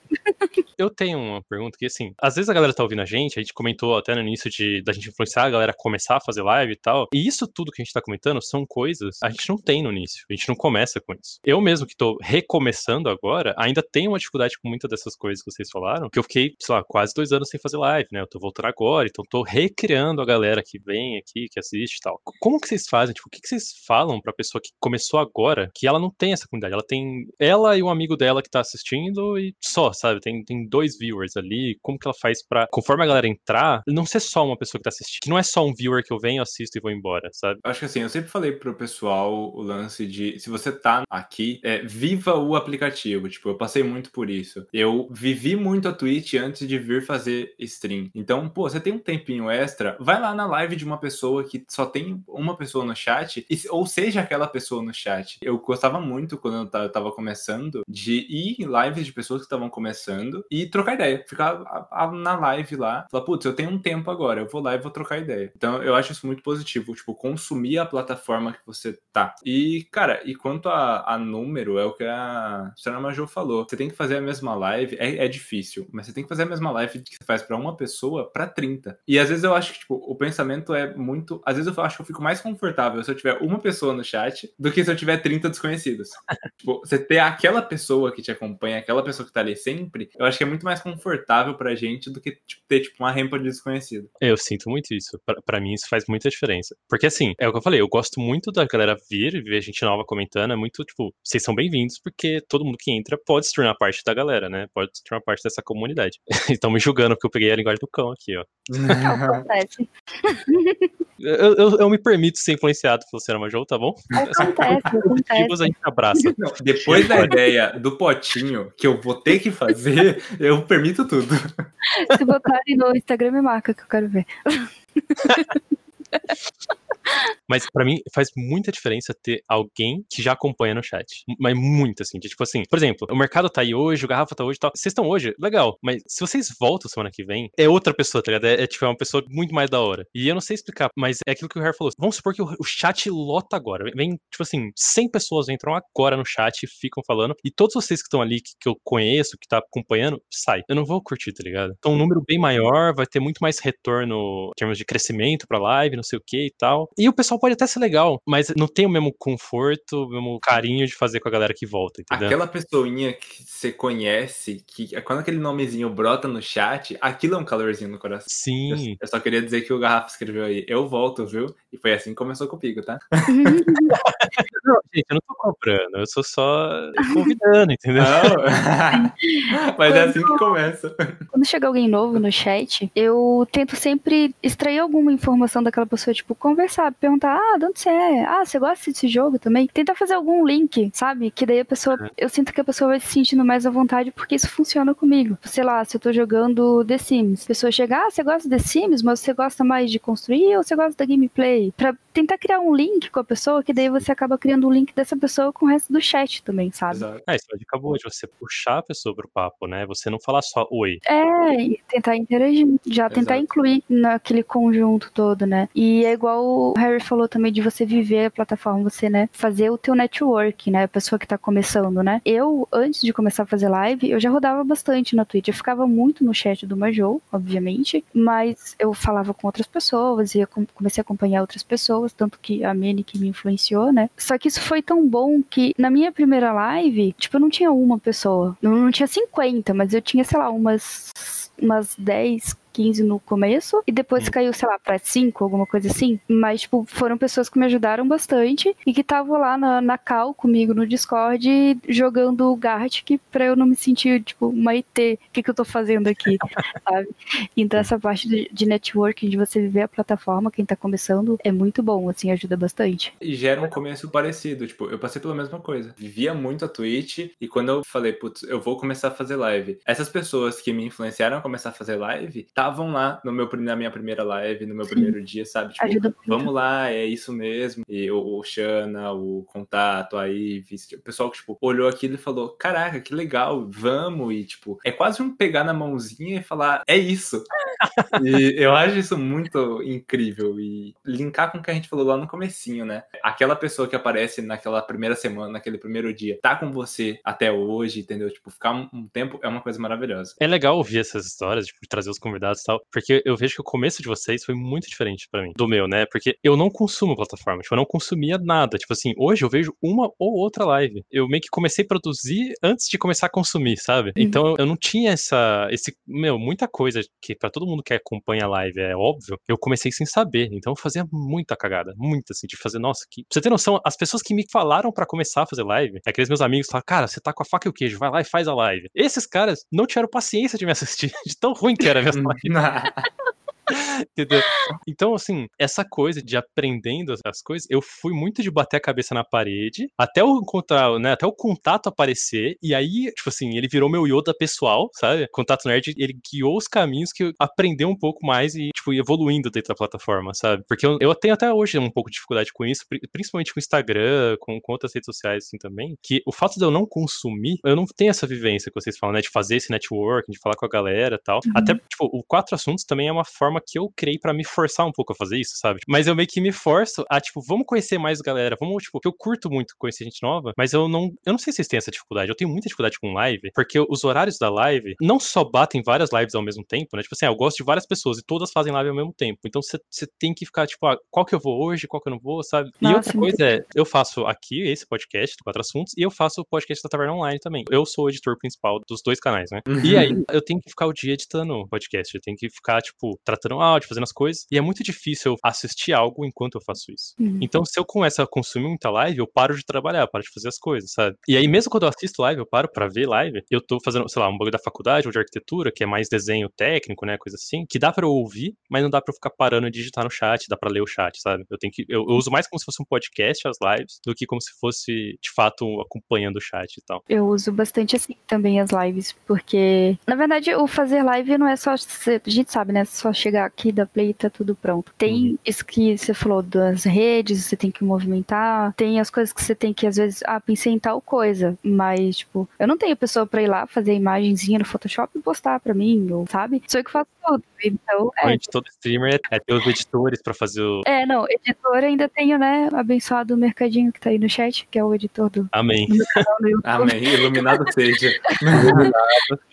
Eu tenho uma pergunta que, assim, às vezes a galera tá ouvindo a gente, a gente comentou até no início de da gente influenciar a galera a começar a fazer live e tal. E isso tudo que a gente tá comentando são coisas a gente não tem no início. A gente não começa com isso. Eu mesmo que tô recomeçando agora, ainda tenho uma dificuldade com muitas dessas coisas que vocês falaram, que eu fiquei, sei lá, quase dois anos sem fazer live, né? Eu tô voltando agora, então tô recriando a galera que vem aqui, que assiste e tal. Como que vocês fazem? Tipo, o que, que vocês falam pra pessoa que começou agora, que ela não tem essa comunidade? Ela tem ela e um amigo dela que tá assistindo e só, sabe? Tem, tem dois viewers ali. Como que ela faz pra, conforme a galera entrar, não ser só uma pessoa que tá assistindo, que não é só um viewer que eu venho, assisto e vou embora, sabe? Acho que assim, eu sempre falei pro pessoal o lance de se você tá aqui, é, viva o aplicativo. Tipo, eu passei muito por isso. Eu vivi muito a Twitch antes de vir fazer stream. Então, pô, você tem um tempinho extra, vai lá na live de uma pessoa que só tem uma pessoa no chat, ou seja aquela pessoa no chat. Eu gostava muito quando eu tava começando de ir em lives de pessoas que estavam começando e trocar ideia. Ficar na live lá, falar, putz, eu tenho um tempo agora, eu vou lá e vou trocar ideia. Então, eu acho isso muito positivo, tipo, consumir a plataforma que você tá. E, cara, e quanto a, a número, é o que a Senhora Major falou. Você tem que fazer a mesma live, é, é difícil, mas você tem que fazer a mesma live que você faz para uma pessoa para 30. E às vezes eu acho que, tipo, o pensamento é muito. Às vezes eu acho que eu fico mais confortável se eu tiver uma pessoa no chat do que se eu tiver 30 desconhecidos. tipo, você ter aquela pessoa que te acompanha, aquela pessoa que tá ali sempre, eu acho que é muito mais confortável pra gente do que tipo, ter, tipo, uma rampa de desconhecido. Eu sinto muito isso. para mim, isso faz muita diferença. Porque assim, é o que eu falei, eu gosto muito da galera vir e ver gente nova comentando. É muito, tipo, vocês são bem-vindos, porque todo mundo que entra pode se tornar parte da galera, né? Pode se tornar parte dessa comunidade. Estão me julgando porque eu peguei a linguagem do cão aqui, ó. Acontece. eu, eu, eu, me permito ser influenciado pelo Senhor Major, tá bom? Acontece, acontece. a gente abraça. Não, depois da ideia do potinho que eu vou ter que fazer, eu permito tudo. Se botarem no Instagram, me marca que eu quero ver. Mas para mim faz muita diferença ter alguém que já acompanha no chat. Mas muito, assim. De, tipo assim, por exemplo, o mercado tá aí hoje, o garrafa tá hoje e tal. Vocês estão hoje, legal. Mas se vocês voltam semana que vem, é outra pessoa, tá ligado? É, é tipo, é uma pessoa muito mais da hora. E eu não sei explicar, mas é aquilo que o Harry falou. Vamos supor que o, o chat lota agora. Vem, tipo assim, 100 pessoas entram agora no chat ficam falando. E todos vocês que estão ali, que, que eu conheço, que tá acompanhando, sai. Eu não vou curtir, tá ligado? Então, um número bem maior, vai ter muito mais retorno em termos de crescimento pra live, não sei o que e tal. E o pessoal pode até ser legal, mas não tem o mesmo conforto, o mesmo carinho de fazer com a galera que volta, entendeu? Aquela pessoinha que você conhece, que quando aquele nomezinho brota no chat, aquilo é um calorzinho no coração. Sim. Eu, eu só queria dizer que o Garrafa escreveu aí, eu volto, viu? E foi assim que começou comigo, tá? não, gente, eu não tô comprando, eu sou só convidando, entendeu? mas é assim que começa. Quando chega alguém novo no chat, eu tento sempre extrair alguma informação daquela pessoa, tipo, conversar, perguntar, ah, de onde você é? Ah, você gosta desse jogo também? Tentar fazer algum link, sabe? Que daí a pessoa, uhum. eu sinto que a pessoa vai se sentindo mais à vontade porque isso funciona comigo. Sei lá, se eu tô jogando The Sims, a pessoa chega, ah, você gosta de The Sims, mas você gosta mais de construir ou você gosta da gameplay? Pra tentar criar um link com a pessoa, que daí você acaba criando um link dessa pessoa com o resto do chat também, sabe? Exato. É, isso é acabou de você puxar a pessoa pro papo, né? Você não falar só oi. É, e tentar interagir, já Exato. tentar incluir naquele conjunto todo, né? E é igual o Harry falou também de você viver a plataforma, você, né, fazer o teu network, né, a pessoa que tá começando, né. Eu, antes de começar a fazer live, eu já rodava bastante na Twitch, eu ficava muito no chat do Majou, obviamente, mas eu falava com outras pessoas e comecei a acompanhar outras pessoas, tanto que a Mene que me influenciou, né. Só que isso foi tão bom que na minha primeira live, tipo, eu não tinha uma pessoa, não, não tinha 50, mas eu tinha, sei lá, umas umas 10, 15 no começo, e depois caiu, sei lá, pra 5, alguma coisa assim. Mas, tipo, foram pessoas que me ajudaram bastante e que estavam lá na, na cal comigo no Discord jogando Gartic pra eu não me sentir, tipo, uma IT. O que, que eu tô fazendo aqui, sabe? Então, essa parte de, de networking, de você viver a plataforma, quem tá começando, é muito bom, assim, ajuda bastante. E gera um começo parecido, tipo, eu passei pela mesma coisa. Vivia muito a Twitch e quando eu falei, putz, eu vou começar a fazer live, essas pessoas que me influenciaram a começar a fazer live, tá estavam lá no meu, na minha primeira live, no meu primeiro dia, sabe? Tipo, vamos lá, é isso mesmo. E o, o Xana, o Contato, a Ives, o pessoal que, tipo, olhou aquilo e falou, caraca, que legal, vamos. E, tipo, é quase um pegar na mãozinha e falar, é isso. e eu acho isso muito incrível. E linkar com o que a gente falou lá no comecinho, né? Aquela pessoa que aparece naquela primeira semana, naquele primeiro dia, tá com você até hoje, entendeu? Tipo, ficar um, um tempo é uma coisa maravilhosa. É legal ouvir essas histórias, tipo, trazer os convidados e tal, porque eu vejo que o começo de vocês foi muito diferente pra mim, do meu, né? Porque eu não consumo plataforma, tipo, eu não consumia nada. Tipo assim, hoje eu vejo uma ou outra live. Eu meio que comecei a produzir antes de começar a consumir, sabe? Então eu não tinha essa, esse, meu, muita coisa que pra todo mundo que acompanha a live é óbvio, eu comecei sem saber. Então eu fazia muita cagada, muita, assim, de fazer, nossa, que. Pra você ter noção, as pessoas que me falaram pra começar a fazer live, aqueles meus amigos falaram, cara, você tá com a faca e o queijo, vai lá e faz a live. Esses caras não tiveram paciência de me assistir, de tão ruim que era a minha live. まあ。Entendeu? Então, assim, essa coisa de aprendendo as coisas, eu fui muito de bater a cabeça na parede, até o encontrar, né, até o contato aparecer, e aí, tipo assim, ele virou meu Yoda pessoal, sabe? Contato Nerd, ele guiou os caminhos que eu aprendi um pouco mais e, tipo, evoluindo dentro da plataforma, sabe? Porque eu, eu tenho até hoje um pouco de dificuldade com isso, principalmente com o Instagram, com, com outras redes sociais, assim, também, que o fato de eu não consumir, eu não tenho essa vivência que vocês falam, né, de fazer esse networking, de falar com a galera e tal. Uhum. Até, tipo, o Quatro Assuntos também é uma forma que eu criei para me forçar um pouco a fazer isso, sabe? Mas eu meio que me forço a, tipo, vamos conhecer mais galera, vamos, tipo, eu curto muito conhecer gente nova, mas eu não, eu não sei se vocês têm essa dificuldade. Eu tenho muita dificuldade com live, porque os horários da live não só batem várias lives ao mesmo tempo, né? Tipo assim, ah, eu gosto de várias pessoas e todas fazem live ao mesmo tempo. Então você tem que ficar, tipo, ah, qual que eu vou hoje, qual que eu não vou, sabe? Nossa, e outra coisa é, eu faço aqui esse podcast do Quatro Assuntos e eu faço o podcast da Taverna Online também. Eu sou o editor principal dos dois canais, né? Uhum. E aí eu tenho que ficar o dia editando o podcast, eu tenho que ficar, tipo, tratando áudio, fazendo as coisas. E é muito difícil eu assistir algo enquanto eu faço isso. Uhum. Então, se eu começo a consumir muita live, eu paro de trabalhar, paro de fazer as coisas, sabe? E aí, mesmo quando eu assisto live, eu paro pra ver live, eu tô fazendo, sei lá, um bagulho da faculdade ou de arquitetura, que é mais desenho técnico, né, coisa assim, que dá pra eu ouvir, mas não dá pra eu ficar parando e digitar no chat, dá pra ler o chat, sabe? Eu tenho que, eu, eu uso mais como se fosse um podcast as lives, do que como se fosse, de fato, acompanhando o chat e tal. Eu uso bastante assim também as lives, porque, na verdade, o fazer live não é só. A gente sabe, né? Só chegar aqui da play e tá tudo pronto. Tem Uhum. isso que você falou das redes, você tem que movimentar, tem as coisas que você tem que, às vezes, ah, pensei em tal coisa, mas, tipo, eu não tenho pessoa pra ir lá fazer a imagenzinha no Photoshop e postar pra mim, ou, sabe? Sou eu que faço tudo. Então, é, Onde todo streamer é, é ter os editores pra fazer o. é, não, editor ainda tenho, né, abençoado o Mercadinho que tá aí no chat, que é o editor do, Amém. do meu canal. Amém. Iluminado seja.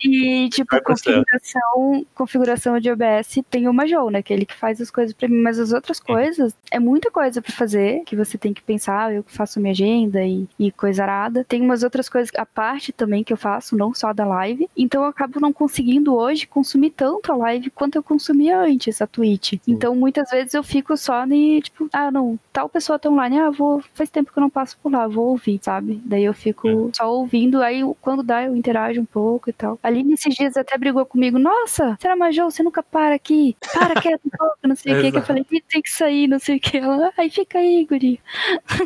E, tipo, configuração, configuração de OBS tem o Majou, né? Que é ele que faz as coisas pra mim. Mas as outras coisas, é muita coisa pra fazer, que você tem que pensar, eu que faço minha agenda e, e coisa arada. Tem umas outras coisas, a parte também que eu faço, não só da live. Então eu acabo não conseguindo hoje consumir tanto a live quanto eu consumia antes, a Twitch. Então muitas vezes eu fico só ne, tipo, ah, não, tal pessoa tá online, ah, vou, faz tempo que eu não passo por lá, vou ouvir, sabe? Daí eu fico só ouvindo, aí quando dá eu interajo um pouco e tal. Ali nesses dias até brigou comigo, nossa, será Major, você nunca para aqui, para quieto um pouco, não sei o que, que eu falei, "Ih, tem que sair, não sei o que, ela, aí fica aí, guri.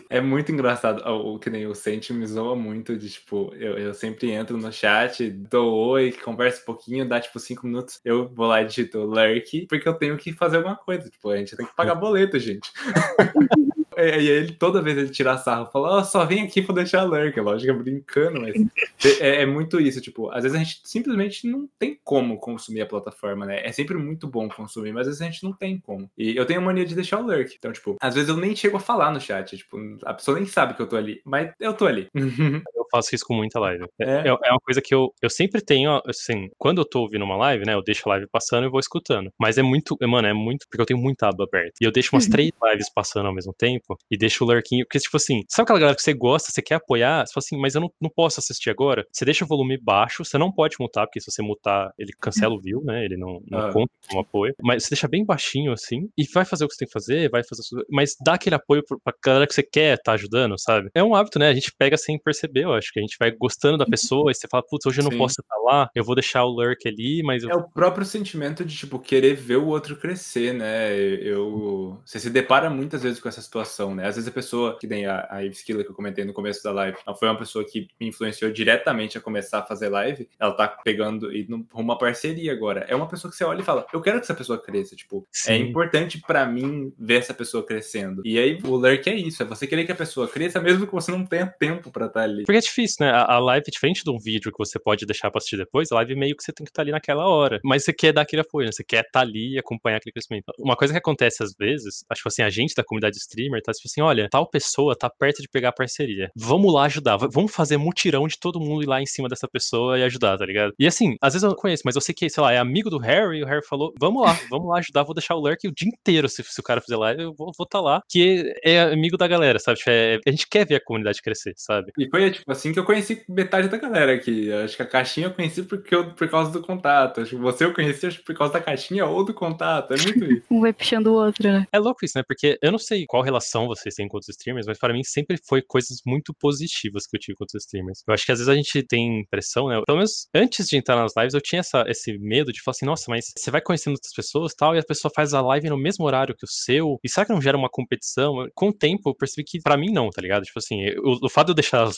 É muito engraçado. O, o que nem o Sente me zoa muito de, tipo, eu, eu sempre entro no chat, dou oi, converso um pouquinho, dá, tipo, cinco minutos, eu vou lá e digito lurk, porque eu tenho que fazer alguma coisa. Tipo, a gente tem que pagar boleto, gente. E aí ele, toda vez ele tira sarro, fala, ó, só vem aqui pra deixar lurk. Lógico, é brincando, mas é, é muito isso, tipo, às vezes a gente simplesmente não tem como consumir a plataforma, né? É sempre muito bom consumir, mas às vezes a gente não tem como. E eu tenho a mania de deixar o lurk. Então, tipo, às vezes eu nem chego a falar no chat, tipo, a pessoa nem sabe que eu tô ali, mas eu tô ali. Eu faço isso com muita live. É, É? é- é uma coisa que eu, eu sempre tenho, assim, quando eu tô ouvindo uma live, né, eu deixo a live passando e vou escutando. Mas é muito, mano, é muito, porque eu tenho muita aba aberta. E eu deixo umas três lives passando ao mesmo tempo e deixo o lurkinho, porque, tipo assim, sabe aquela galera que você gosta, você quer apoiar? Você fala assim, mas eu não, não posso assistir agora. Você deixa o volume baixo, você não pode mutar, porque se você mutar, ele cancela o view, né, ele não, não Ah. conta como apoio. Mas você deixa bem baixinho, assim, e vai fazer o que você tem que fazer, vai fazer Mas dá aquele apoio pra galera que você quer tá ajudando, sabe? É um hábito, né? A gente pega sem perceber, eu Acho que a gente vai gostando da pessoa e você fala, putz, hoje eu não Sim. posso estar lá, eu vou deixar o lurk ali, mas eu É o próprio sentimento de, tipo, querer ver o outro crescer, né? Eu... Você se depara muitas vezes com essa situação, né? Às vezes a pessoa, que nem a, a Skiller que eu comentei no começo da live, ela foi uma pessoa que me influenciou diretamente a começar a fazer live. Ela tá pegando e no- uma parceria agora. É uma pessoa que você olha e fala, eu quero que essa pessoa cresça. Tipo, é Sim. importante pra mim ver essa pessoa crescendo. E aí o lurk é isso, é você querer que a pessoa cresça mesmo que você não tenha tempo pra estar ali. Porque é difícil, né? A, a live, diferente de um vídeo que você pode deixar pra assistir depois, a live meio que você tem que estar ali naquela hora. Mas você quer dar aquele apoio, né? Você quer estar ali e acompanhar aquele crescimento. Uma coisa que acontece às vezes, acho que assim, a gente da comunidade streamer tá tipo assim: olha, tal pessoa tá perto de pegar parceria. Vamos lá ajudar. Vamos fazer mutirão de todo mundo ir lá em cima dessa pessoa e ajudar, tá ligado? E assim, às vezes eu não conheço, mas eu sei que, sei lá, é amigo do Harry, e o Harry falou: vamos lá, vamos lá ajudar, vou deixar o lurk o dia inteiro. Se, se o cara fizer live, eu vou estar lá, que é amigo da galera, sabe? Tipo, é- a gente quer ver a comunidade crescer, sabe? E foi, tipo, assim que eu conheci metade da galera aqui. Acho que a caixinha eu conheci porque eu, por causa do contato. Acho que você eu conheci acho, que por causa da caixinha ou do contato. É muito isso. Um vai puxando o outro, né? É louco isso, né? Porque eu não sei qual relação vocês têm com outros streamers, mas para mim sempre foi coisas muito positivas que eu tive com outros streamers. Eu acho que às vezes a gente tem impressão, né? Pelo menos antes de entrar nas lives, eu tinha essa, esse medo de falar assim, nossa, mas você vai conhecendo outras pessoas tal, e a pessoa faz a live no mesmo horário que o seu, e será que não gera uma competição? Com o tempo, eu percebi que pra mim não, tá ligado? Tipo assim, o, fato de eu deixar os,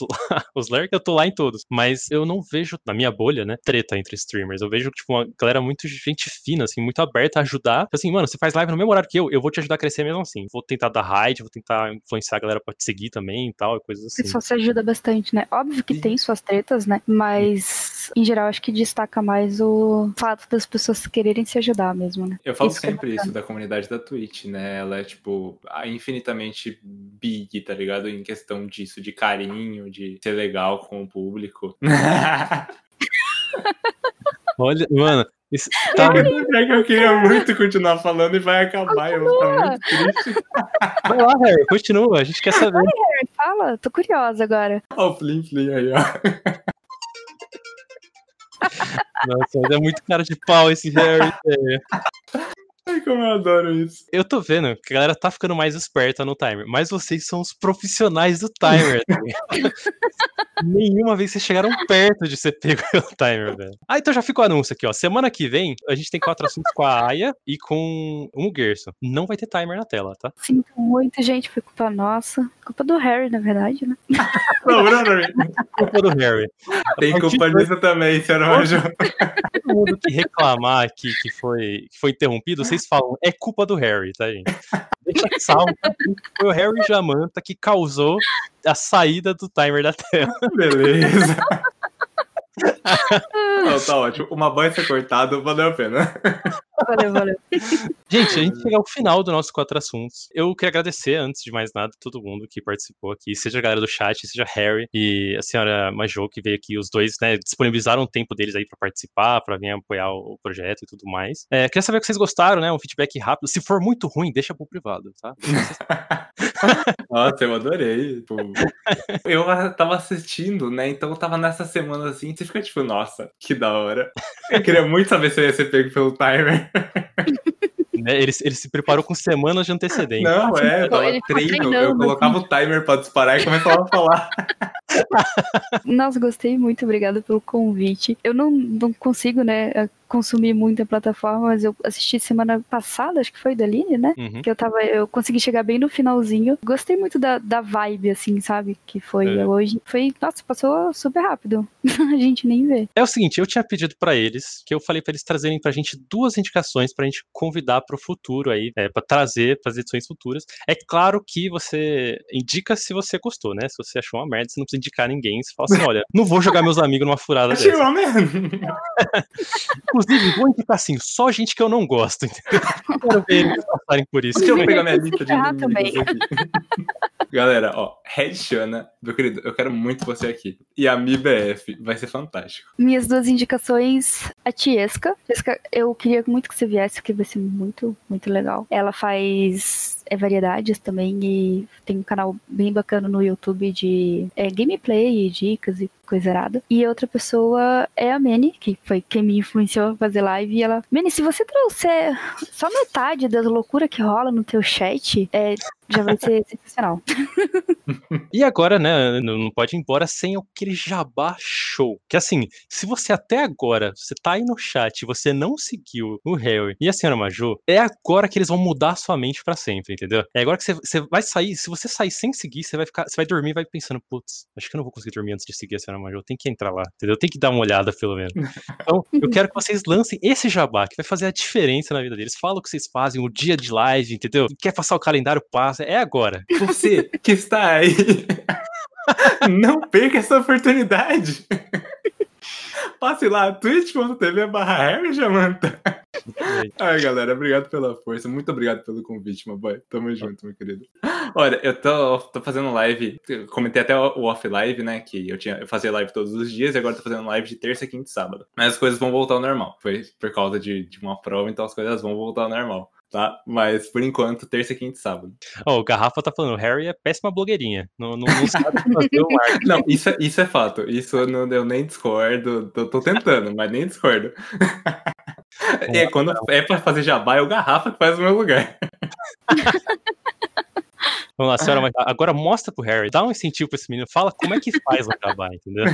os eu tô lá em todos, mas eu não vejo, na minha bolha, né, treta entre streamers. Eu vejo, tipo, uma galera muito gente fina, assim, muito aberta a ajudar. Tipo Assim, mano, você faz live no mesmo horário que eu, eu vou te ajudar a crescer mesmo assim. Vou tentar dar raid, vou tentar influenciar a galera pra te seguir também e tal, e coisas assim. pessoal se ajuda bastante, né? Óbvio que Sim. tem suas tretas, né? Mas, em geral, acho que destaca mais o fato das pessoas quererem se ajudar mesmo, né? Eu falo Isso é sempre bacana. isso da comunidade da Twitch, né? Ela é, tipo, infinitamente big, tá ligado? Em questão disso, de carinho, de ser legal com o público. Olha, mano, isso tá, É que eu queria muito continuar falando e vai acabar. Eu vou ficar muito triste. vai lá, Harry, continua, a gente quer saber. Fala, tô curiosa agora. Olha o Flim Flim aí, ó. Nossa, mas é muito cara de pau esse Harry. Ai, como eu adoro isso. Eu tô vendo que a galera tá ficando mais esperta no timer, mas vocês são os profissionais do timer. Nenhuma vez vocês chegaram perto de ser pego pelo timer, velho. Ah, então já fica o anúncio aqui, ó. Semana que vem, a gente tem quatro assuntos com a Aya e com o Gerson. Não vai ter timer na tela, tá? Sinto muito, gente, foi culpa nossa. Culpa do Harry, na verdade, né? Pra mim. Culpa do Harry. Tem culpa disso também, senhor Major. Todo mundo que reclamar aqui que foi, que foi interrompido, vocês falam, é culpa do Harry, tá, gente? Deixa salvo. Foi o Harry Jamanta que causou a saída do timer da tela. Beleza. Não, tá ótimo. Uma banha ser cortado valeu a pena. Valeu, valeu. Gente, a gente chega ao final do nosso quatro assuntos. Eu queria agradecer, antes de mais nada, todo mundo que participou aqui, seja a galera do chat, seja Harry e a senhora Majô, que veio aqui, os dois, né, disponibilizaram o tempo deles aí pra participar, pra vir apoiar o projeto e tudo mais. É, queria saber o que vocês gostaram, né, um feedback rápido. Se for muito ruim, deixa pro privado, tá? Nossa, eu adorei. Tipo, eu tava assistindo, né? Então eu tava nessa semana assim, você fica tipo, nossa, que da hora. Eu queria muito saber se eu ia ser pego pelo timer. Né, ele, ele se preparou com semanas de antecedência. Não, é, eu tava treino. Eu colocava o timer pra disparar e começava a falar. Nossa, gostei muito, obrigada pelo convite. Eu não, não consigo, né, consumir muita plataforma, mas eu assisti semana passada, acho que foi da Aline, né? Uhum. Que eu tava, eu consegui chegar bem no finalzinho. Gostei muito da, da vibe, assim, sabe? Que foi É. hoje. Foi, nossa, passou super rápido. A gente nem vê. É o seguinte, eu tinha pedido pra eles, que eu falei pra eles trazerem pra gente duas indicações pra gente convidar pro futuro aí, é, pra trazer pras edições futuras. É claro que você indica se você gostou, né? Se você achou uma merda, você não precisa indicar ninguém. Você fala assim, olha, não vou jogar meus amigos numa furada Achei dessa. uma merda. Inclusive, vou indicar assim, só gente que eu não gosto, entendeu? Eu Quero ver eles passarem por isso. Deixa eu pegar minha lista de Ah, inimigos aqui. Galera, ó, Red Shana, meu querido, eu quero muito você aqui. E a Mi BF, vai ser fantástico. Minhas duas indicações, a Tiesca. Tiesca, eu queria muito que você viesse, porque vai ser muito, muito legal. Ela faz é variedades também e tem um canal bem bacana no YouTube de é, gameplay, dicas e coisa errada. E outra pessoa é a Manny, que foi quem me influenciou a fazer live. E ela, Manny, se você trouxer só metade das loucuras que rola no teu chat, é, já vai ser sensacional. e agora, né, não pode ir embora sem aquele jabá show. Que assim, se você até agora, você tá aí no chat, você não seguiu o Harry e a senhora Majô, é agora que eles vão mudar a sua mente para sempre, entendeu? É agora que você, você, vai sair, se você sair sem seguir, você vai ficar, você vai dormir e vai pensando, putz, acho que eu não vou conseguir dormir antes de seguir a senhora Majô, tem que entrar lá, entendeu? Tem que dar uma olhada pelo menos. Então, eu quero que vocês lancem esse jabá, que vai fazer a diferença na vida deles. Fala o que vocês fazem, o dia de live, entendeu? Quer passar o calendário, passa, é agora. Você que está aí, não perca essa oportunidade. Passe lá, twitch.tv barra Jamanta. Ai, galera, obrigado pela força. Muito obrigado pelo convite, meu boy. Tamo junto, meu querido. Olha, eu tô, tô fazendo live, comentei até o off live, né? Que eu tinha eu fazia live todos os dias e agora tô fazendo live de terça, quinta e sábado. Mas as coisas vão voltar ao normal. Foi por causa de, de uma prova, então as coisas vão voltar ao normal tá? Mas por enquanto, terça, quinta e sábado. Oh, o Garrafa tá falando, Harry é péssima blogueirinha. Não, não, não sabe fazer o marketing. Não, isso é, isso é fato. Isso não, eu nem discordo. Tô, tô tentando, mas nem discordo. é, quando é pra fazer jabá, é o Garrafa que faz o meu lugar. Vamos lá, senhora, agora mostra pro Harry, dá um incentivo pra esse menino, fala como é que faz o jabá, entendeu?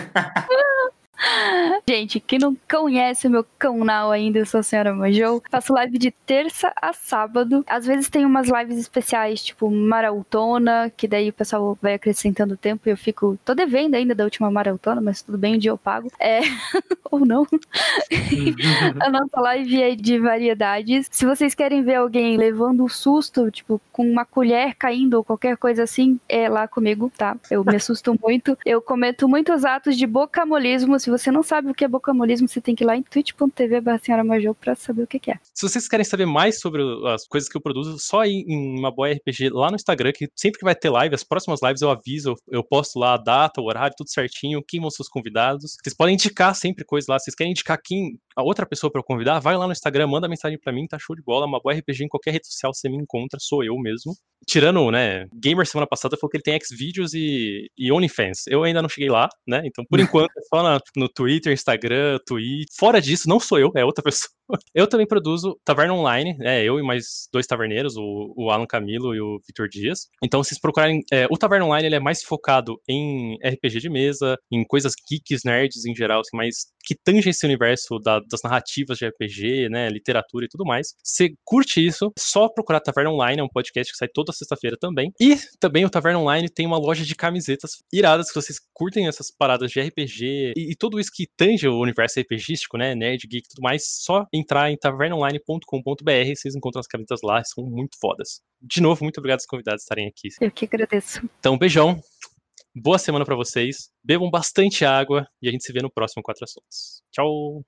Gente, quem não conhece o meu canal ainda, eu sou a Senhora Majou. Faço live de terça a sábado. Às vezes tem umas lives especiais, tipo maratona, que daí o pessoal vai acrescentando tempo e eu fico. tô devendo ainda da última maratona, mas tudo bem, um dia eu pago. É. Ou não. a nossa live é de variedades. Se vocês querem ver alguém levando um susto, tipo, com uma colher caindo ou qualquer coisa assim, é lá comigo, tá? Eu me assusto muito. Eu cometo muitos atos de bocamolismo se você não sabe o que é bocamolismo, você tem que ir lá em twitch.tv Major pra saber o que é. Se vocês querem saber mais sobre as coisas que eu produzo, só ir em uma boa RPG lá no Instagram, que sempre que vai ter live, as próximas lives eu aviso, eu posto lá a data, o horário, tudo certinho, quem vão ser os convidados. Vocês podem indicar sempre coisas lá, vocês querem indicar quem, a outra pessoa para eu convidar, vai lá no Instagram, manda mensagem para mim, tá show de bola, uma boa RPG em qualquer rede social você me encontra, sou eu mesmo. Tirando, né, Gamer semana passada falou que ele tem Xvideos e, e OnlyFans. Eu ainda não cheguei lá, né, então por enquanto é só na, no Twitter, Instagram, Twitch. Fora disso, não sou eu, é outra pessoa. Eu também produzo Taverna Online, né? Eu e mais dois taverneiros, o, o Alan Camilo e o Vitor Dias. Então, se vocês procurarem. É, o Taverna Online ele é mais focado em RPG de mesa, em coisas geeks, nerds em geral, assim, mais que tange esse universo da, das narrativas de RPG, né? Literatura e tudo mais. Se curte isso, só procurar Taverna Online, é um podcast que sai toda sexta-feira também. E também o Taverna Online tem uma loja de camisetas iradas, que vocês curtem essas paradas de RPG e, e tudo isso que tange o universo RPGístico, né? Nerd, geek e tudo mais, só entrar em tavernaonline.com.br, vocês encontram as camisetas lá, são muito fodas. De novo, muito obrigado aos convidados estarem aqui. Eu que agradeço. Então, beijão. Boa semana para vocês. Bebam bastante água e a gente se vê no próximo Quatro Assuntos. Tchau!